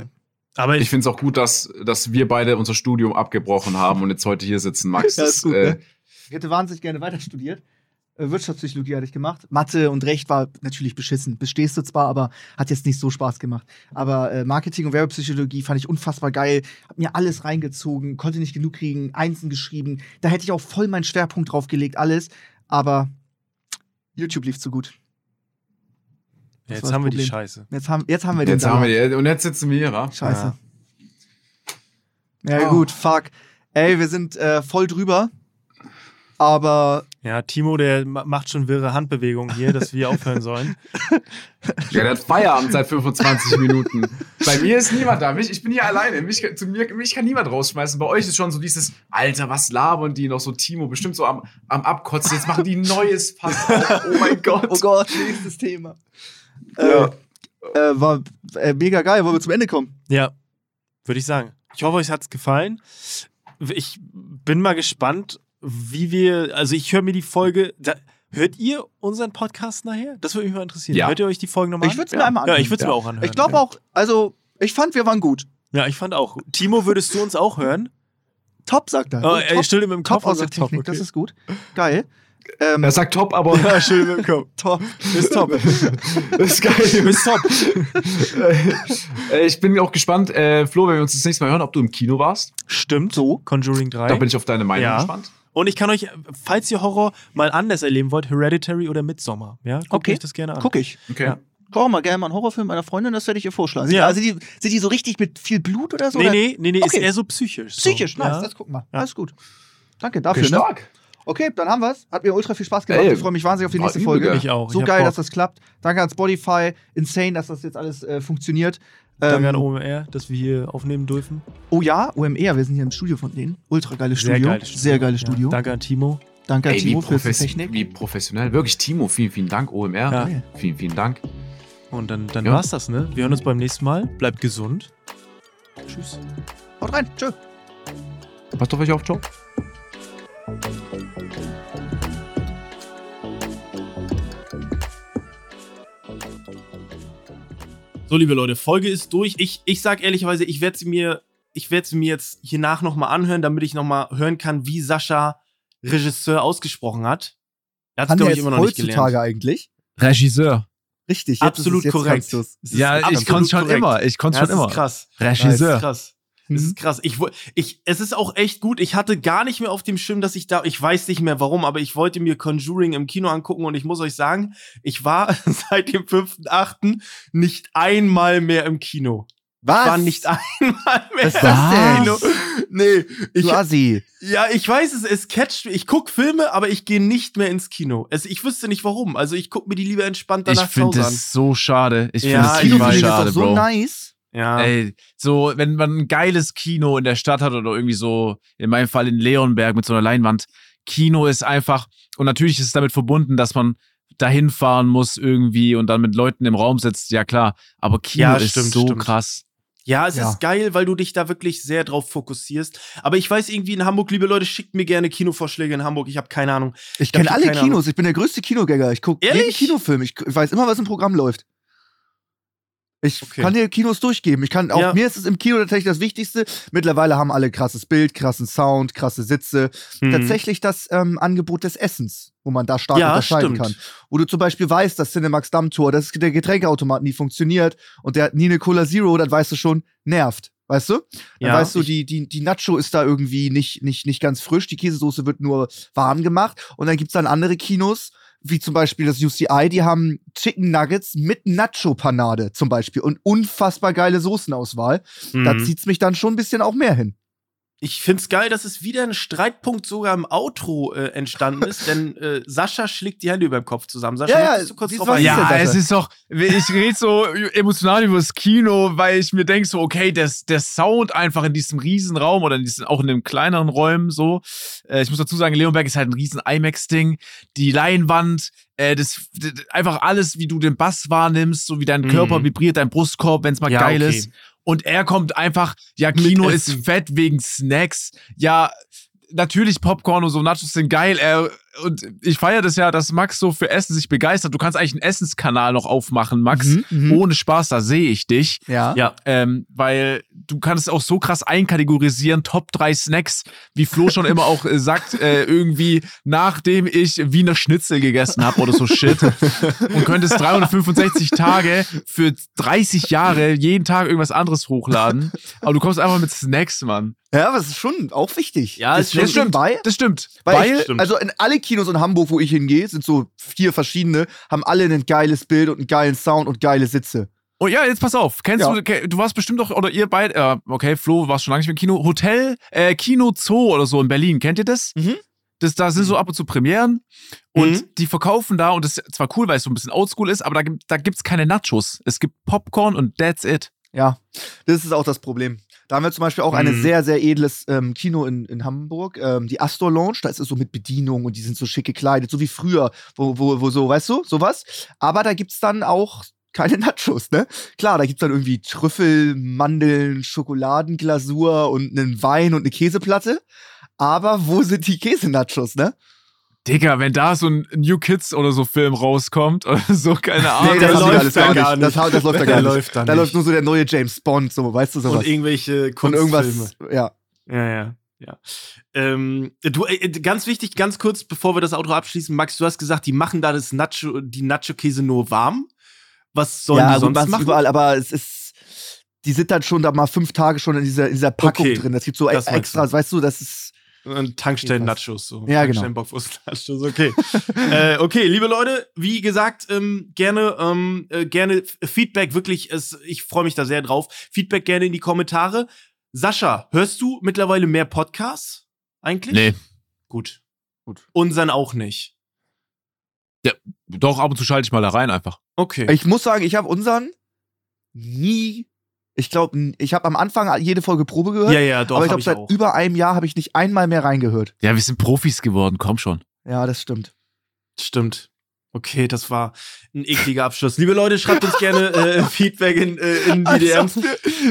Aber Ich ich, finde es auch gut, dass, dass wir beide unser Studium abgebrochen haben und jetzt heute hier sitzen, Max. Ja, ist gut, äh, ne? Ich hätte wahnsinnig gerne weiter studiert. Äh, Wirtschaftspsychologie hatte ich gemacht. Mathe und Recht war natürlich beschissen. Bestehst du zwar, aber hat jetzt nicht so Spaß gemacht. Aber äh, Marketing und Werbepsychologie fand ich unfassbar geil. Hab mir alles reingezogen, konnte nicht genug kriegen, Einsen geschrieben. Da hätte ich auch voll meinen Schwerpunkt drauf gelegt, alles. Aber YouTube lief zu gut. Ja, jetzt haben wir die. Scheiße. Jetzt haben, jetzt haben wir den jetzt haben Salat. wir die, und jetzt sitzen wir hier, wa? Scheiße. Ja, Oh. gut, fuck. Ey, wir sind äh, voll drüber. Aber Ja, Timo, der ma- macht schon wirre Handbewegungen hier, dass wir aufhören sollen. Ja, der hat Feierabend seit 25 Minuten. Bei mir ist niemand da. Mich, ich bin hier alleine. Mich, zu mir, mich kann niemand rausschmeißen. Bei euch ist schon so dieses, Alter, was labern die noch so? Timo, bestimmt so am, am Abkotzen. Jetzt machen die ein neues auf. Oh mein Gott. Oh Gott, nächstes Thema. Ja. Äh, äh, war äh, mega geil, wollen wir zum Ende kommen. Ja, würde ich sagen. Ich hoffe, euch hat es gefallen. Ich bin mal gespannt, wie wir, also ich höre mir die Folge, da, hört ihr unseren Podcast nachher? Das würde mich mal interessieren. Ja. Hört ihr euch die Folgen nochmal Ich an? würde es mir einmal Ja, anhören. ich würde es Ja. mir auch anhören. Ich glaube auch, also ich fand, wir waren gut. Ja, ich fand auch. Timo, würdest du uns auch hören? Top, sagt er. Oh, er stillt ihm im top Kopf aus der Technik, das okay. ist gut. Geil. Ähm, Er sagt top, aber Ja, schön Kopf. top. Ist top. ist geil. Ist top. Äh, ich bin auch gespannt, äh, Flo, wenn wir uns das nächste Mal hören, ob du im Kino warst. Stimmt. So. Conjuring 3. Da bin ich auf deine Meinung Ja. gespannt. Und ich kann euch, falls ihr Horror mal anders erleben wollt, Hereditary oder Midsommar. Ja, guckt Okay. euch das gerne an. Guck ich. Okay. Ja. Schau mal gerne mal einen Horrorfilm meiner Freundin, das werde ich ihr vorschlagen. Sind, Ja. also die, sind die so richtig mit viel Blut oder so? Nee, nee, nee, nee, ist Okay. eher so psychisch. So. Psychisch, nice, Ja. das gucken wir. Ja. Alles gut. Danke dafür. ne? stark. Okay, dann haben wir's. Hat mir ultra viel Spaß gemacht. Ey, ich freue mich wahnsinnig auf die nächste übel Folge. Ich auch. So ich geil, Bock. dass das klappt. Danke an Spotify. Insane, dass das jetzt alles äh, funktioniert. Danke Ähm, an OMR, dass wir hier aufnehmen dürfen. Oh ja, OMR, wir sind hier im Studio von denen. Ultra geiles Sehr Studio. geiles Studio. Sehr geiles Ja. Studio. Danke an Timo. Danke an Ey, Timo für die Technik. wie professionell. Wirklich, Timo, vielen, vielen Dank. OMR, Ja. Vielen, vielen Dank. Und dann, dann Ja. war's das, ne? Wir hören uns beim nächsten Mal. Bleibt gesund. Tschüss. Haut rein. Tschö. Passt auf euch auf, ciao. So, liebe Leute, Folge ist durch. Ich, ich sag ehrlicherweise, ich werde sie mir, ich werde sie mir jetzt hiernach nochmal anhören, damit ich nochmal hören kann, wie Sascha Regisseur ausgesprochen hat. Er hat Kann der glaube ich, immer noch nicht heutzutage gelernt. eigentlich? Regisseur. Richtig. Absolut jetzt korrekt. Es Ja, ich absolut konnte schon korrekt. immer. Ich konnte Ja, schon das immer. ist krass. Das Regisseur. ist krass. Das Mhm. ist krass. Ich, ich, es ist auch echt gut. Ich hatte gar nicht mehr auf dem Schirm, dass ich da, ich weiß nicht mehr warum, aber ich wollte mir Conjuring im Kino angucken und ich muss euch sagen, ich war seit dem 5.8. nicht einmal mehr im Kino. Was? War nicht einmal mehr Was ist im das denn? Kino. Nee, ich, Du Assi. ja, ich weiß es, es catcht. Ich guck Filme, aber ich gehe nicht mehr ins Kino. Also ich wüsste nicht warum. Also ich guck mir die lieber entspannt Ich danach zu finde Hause an. es so schade. Ich Ja, finde es ich total weiß. Kinofilm ist schade, doch so Bro. nice. Ja. Ey, so, wenn man ein geiles Kino in der Stadt hat oder irgendwie so, in meinem Fall in Leonberg mit so einer Leinwand, Kino ist einfach, und natürlich ist es damit verbunden, dass man dahin fahren muss irgendwie und dann mit Leuten im Raum sitzt, ja klar, aber Kino Ja, ist stimmt, so stimmt. krass. Ja, es Ja. ist geil, weil du dich da wirklich sehr drauf fokussierst. Aber ich weiß irgendwie in Hamburg, liebe Leute, schickt mir gerne Kinovorschläge in Hamburg. Ich habe keine Ahnung. Ich hab kenne alle Kinos. Ich bin der größte Kinogänger. Ich gucke jeden? Kinofilm. Ich weiß immer, was im Programm läuft. Ich Okay. kann dir Kinos durchgeben. Ich kann auch Ja. mir ist es im Kino tatsächlich das Wichtigste. Mittlerweile haben alle krasses Bild, krassen Sound, krasse Sitze. Mhm. Tatsächlich das ähm, Angebot des Essens, wo man da stark Ja, unterscheiden stimmt. kann. Wo du zum Beispiel weißt, dass Cinemax Dammtor, dass der Getränkeautomat nie funktioniert und der hat nie eine Cola Zero, dann weißt du schon, nervt. Weißt du? Dann Ja, weißt du, die, die, die Nacho ist da irgendwie nicht, nicht, nicht ganz frisch, die Käsesoße wird nur warm gemacht. Und dann gibt's dann andere Kinos, wie zum Beispiel das UCI, die haben Chicken Nuggets mit Nacho-Panade zum Beispiel und unfassbar geile Soßenauswahl. Da Mhm. zieht's mich dann schon ein bisschen auch mehr hin. Ich find's geil, dass es wieder ein Streitpunkt sogar im Outro äh, entstanden ist, denn äh, Sascha schlägt die Hände über dem Kopf zusammen. Sascha, Ja, du kurz drauf ist eingehen? ja es ist doch, ich rede so emotional über das Kino, weil ich mir denke so, okay, das, der Sound einfach in diesem Riesenraum oder in diesen, auch in den kleineren Räumen so. Äh, ich muss dazu sagen, Leonberg ist halt ein riesen IMAX-Ding. Die Leinwand, äh, das, d- d- einfach alles, wie du den Bass wahrnimmst, so wie dein Mhm. Körper vibriert, dein Brustkorb, wenn es mal Ja, geil okay. ist. Und er kommt einfach, ja, Kino ist fett wegen Snacks. Ja, natürlich Popcorn und so Nachos sind geil. Er, und ich feiere das ja, dass Max so für Essen sich begeistert. Du kannst eigentlich einen Essenskanal noch aufmachen, Max. Mhm, mhm. Ohne Spaß, da sehe ich dich. Ja. Ja, Ähm, weil du kannst es auch so krass einkategorisieren. Top 3 Snacks, wie Flo schon immer auch äh, sagt, äh, irgendwie nachdem ich Wiener Schnitzel gegessen habe oder so Shit. und könntest 365 Tage für 30 Jahre jeden Tag irgendwas anderes hochladen. Aber du kommst einfach mit Snacks, Mann. Ja, aber es ist schon auch wichtig. Ja, das ist schon- das stimmt. Bei, Das stimmt. weil, Weil, Stimmt. also in alle Kinos in Hamburg, wo ich hingehe, sind so vier verschiedene, haben alle ein geiles Bild und einen geilen Sound und geile Sitze. Oh ja, jetzt pass auf. Kennst Ja. du, du warst bestimmt doch, oder ihr beide, äh, okay, Flo, warst schon lange nicht mehr im Kino. Hotel, äh, Kino Zoo oder so in Berlin. Kennt ihr das? Mhm. Das, da sind so ab und zu Premieren und Mhm. die verkaufen da, und das ist zwar cool, weil es so ein bisschen oldschool ist, aber da, gibt- da gibt's keine Nachos. Es gibt Popcorn und that's it. Ja, das ist auch das Problem. Da haben wir zum Beispiel auch ein Mhm. sehr, sehr edles ähm, Kino in, in Hamburg, ähm, die Astor Lounge. Da ist es so mit Bedienung und die sind so schick gekleidet, so wie früher, wo, wo, wo so, weißt du, sowas. Aber da gibt's dann auch keine Nachos, ne? Klar, da gibt's dann irgendwie Trüffel, Mandeln, Schokoladenglasur und einen Wein und eine Käseplatte. Aber wo sind die Käsenachos, ne? Digga, wenn da so ein New Kids oder so Film rauskommt oder so, keine Ahnung. Nee, das, die läuft alles da gar gar nicht. Das, das läuft da gar nicht. läuft da läuft nur so der neue James Bond, so, weißt du, sowas. und irgendwelche Und Kunstfilme. irgendwas, ja. Ja, ja, ja. Ähm, du, äh, ganz wichtig, ganz kurz, bevor wir das Outro abschließen, Max, du hast gesagt, die machen da das Nacho, die Nacho-Käse nur warm. Was sollen ja, die sonst was machen? überall, aber es ist, die sind dann schon da mal fünf Tage schon in dieser, in dieser Packung Okay, drin. Das gibt so das Extras, weißt du, das ist. Und Tankstellen-Nachos, so. Ja, genau. Tankstellen-Bockwurst-Nachos, okay. äh, okay, liebe Leute, wie gesagt, ähm, gerne, ähm, äh, gerne Feedback, wirklich, es, ich freue mich da sehr drauf. Feedback gerne in die Kommentare. Sascha, hörst du mittlerweile mehr Podcasts? Eigentlich? Nee, Gut. Gut. Unseren auch nicht. doch, ab und zu schalte ich mal da rein einfach. Okay. Ich muss sagen, ich habe unseren nie. Ich glaube, ich habe am Anfang jede Folge Probe gehört. ja, ja, doch, aber ich hab glaube, seit auch. über einem Jahr habe ich nicht einmal mehr reingehört. Ja, wir sind Profis geworden, komm schon. Ja, das stimmt. Stimmt. Okay, das war ein ekliger Abschluss. Liebe Leute, schreibt uns gerne äh, Feedback in, äh, in die DMs.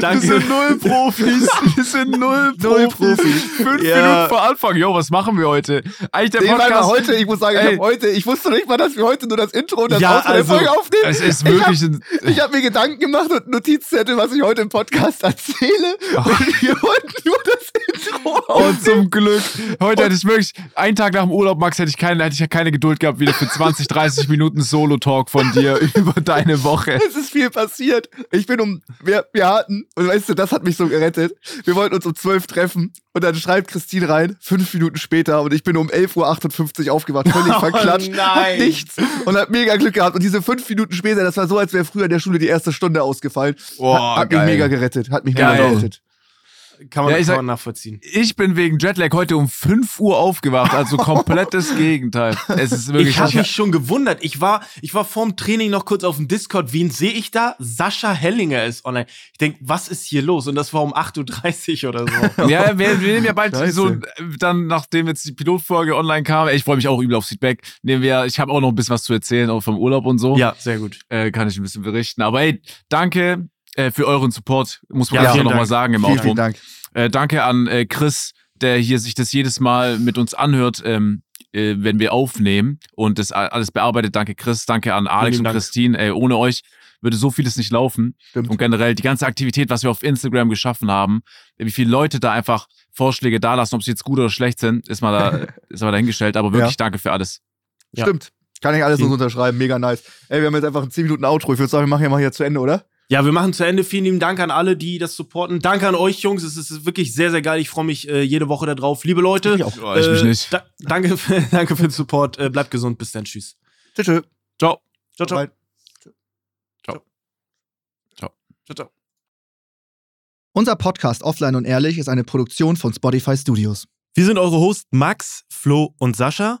Danke. Wir sind null Profis. Wir sind null Profis. Null Profis. Fünf Ja. Minuten vor Anfang. Jo, was machen wir heute? Eigentlich der Nee, Podcast. heute, ich muss sagen, ich, Ey. hab heute, ich wusste nicht mal, dass wir heute nur das Intro und das Ja, Outro der also, Folge aufnehmen. es ist Ich wirklich ein, Ich habe mir Gedanken gemacht und Notizzettel, was ich heute im Podcast erzähle. Und wir wollten nur das Intro Und zum Glück. Heute hätte ich wirklich, einen Tag nach dem Urlaub, Max, hätte ich keine, hätte ich ja keine Geduld gehabt, wieder für 20, 30 Minuten Solo-Talk von dir über deine Woche. Es ist viel passiert. Ich bin um, wir, wir hatten, und weißt du, das hat mich so gerettet. Wir wollten uns um 12 treffen und dann schreibt Christine rein, fünf Minuten später und ich bin um 11.58 Uhr aufgewacht, völlig verklatscht, hab nein. nichts und hab mega Glück gehabt. Und diese fünf Minuten später, das war so, als wäre früher in der Schule die erste Stunde ausgefallen. Boah, hat, hat mich mega gerettet, hat mich Geil. mega gerettet. Kann man, Ja, ich kann sag- man nachvollziehen. Ich bin wegen Jetlag heute um 5 Uhr aufgewacht, also komplettes Gegenteil. Es ist wirklich. Ich habe mich schon gewundert. Ich war, ich war vorm Training noch kurz auf dem Discord. Wen sehe ich da? Sascha Hellinger ist online. Ich denk, was ist hier los? Und das war um 8.30 Uhr oder so. Ja, wir, wir nehmen ja bald Scheiße. so, dann, nachdem jetzt die Pilotfolge online kam, ich freue mich auch übel aufs Feedback, nehmen wir, ich habe auch noch ein bisschen was zu erzählen, auch vom Urlaub und so. ja, sehr gut. Äh, kann ich ein bisschen berichten. Aber ey, danke äh, für euren Support, muss man Ja, ja, vielen noch mal Dank. sagen im Vielen, Outro. vielen Dank. Äh, danke an äh, Chris, der hier sich das jedes Mal mit uns anhört, ähm, äh, wenn wir aufnehmen und das alles bearbeitet. Danke Chris, danke an Alex und Dank. Christine. Ey, ohne euch würde so vieles nicht laufen. Stimmt. Und generell die ganze Aktivität, was wir auf Instagram geschaffen haben, wie viele Leute da einfach Vorschläge da lassen, ob sie jetzt gut oder schlecht sind, ist mal, da, ist mal dahingestellt. Aber wirklich Ja. danke für alles. Ja. Stimmt. Kann ich alles so unterschreiben. Mega nice. Ey, wir haben jetzt einfach ein 10 Minuten Outro. Ich würde sagen, wir machen ja mal hier zu Ende, oder? Ja, wir machen zu Ende. Vielen lieben Dank an alle, die das supporten. Danke an euch, Jungs. Es ist wirklich sehr, sehr geil. Ich freue mich äh, jede Woche darauf. Liebe Leute, Ich auch. Oh, ich mich äh, nicht. Da, danke, für, danke für den Support. Äh, bleibt gesund. Bis dann. Tschüss. Tschüss. tschüss. Ciao. Ciao, ciao. Bye. Ciao. Ciao. ciao, ciao. Unser Podcast Offline und Ehrlich ist eine Produktion von Spotify Studios. Wir sind eure Hosts Max, Flo und Sascha.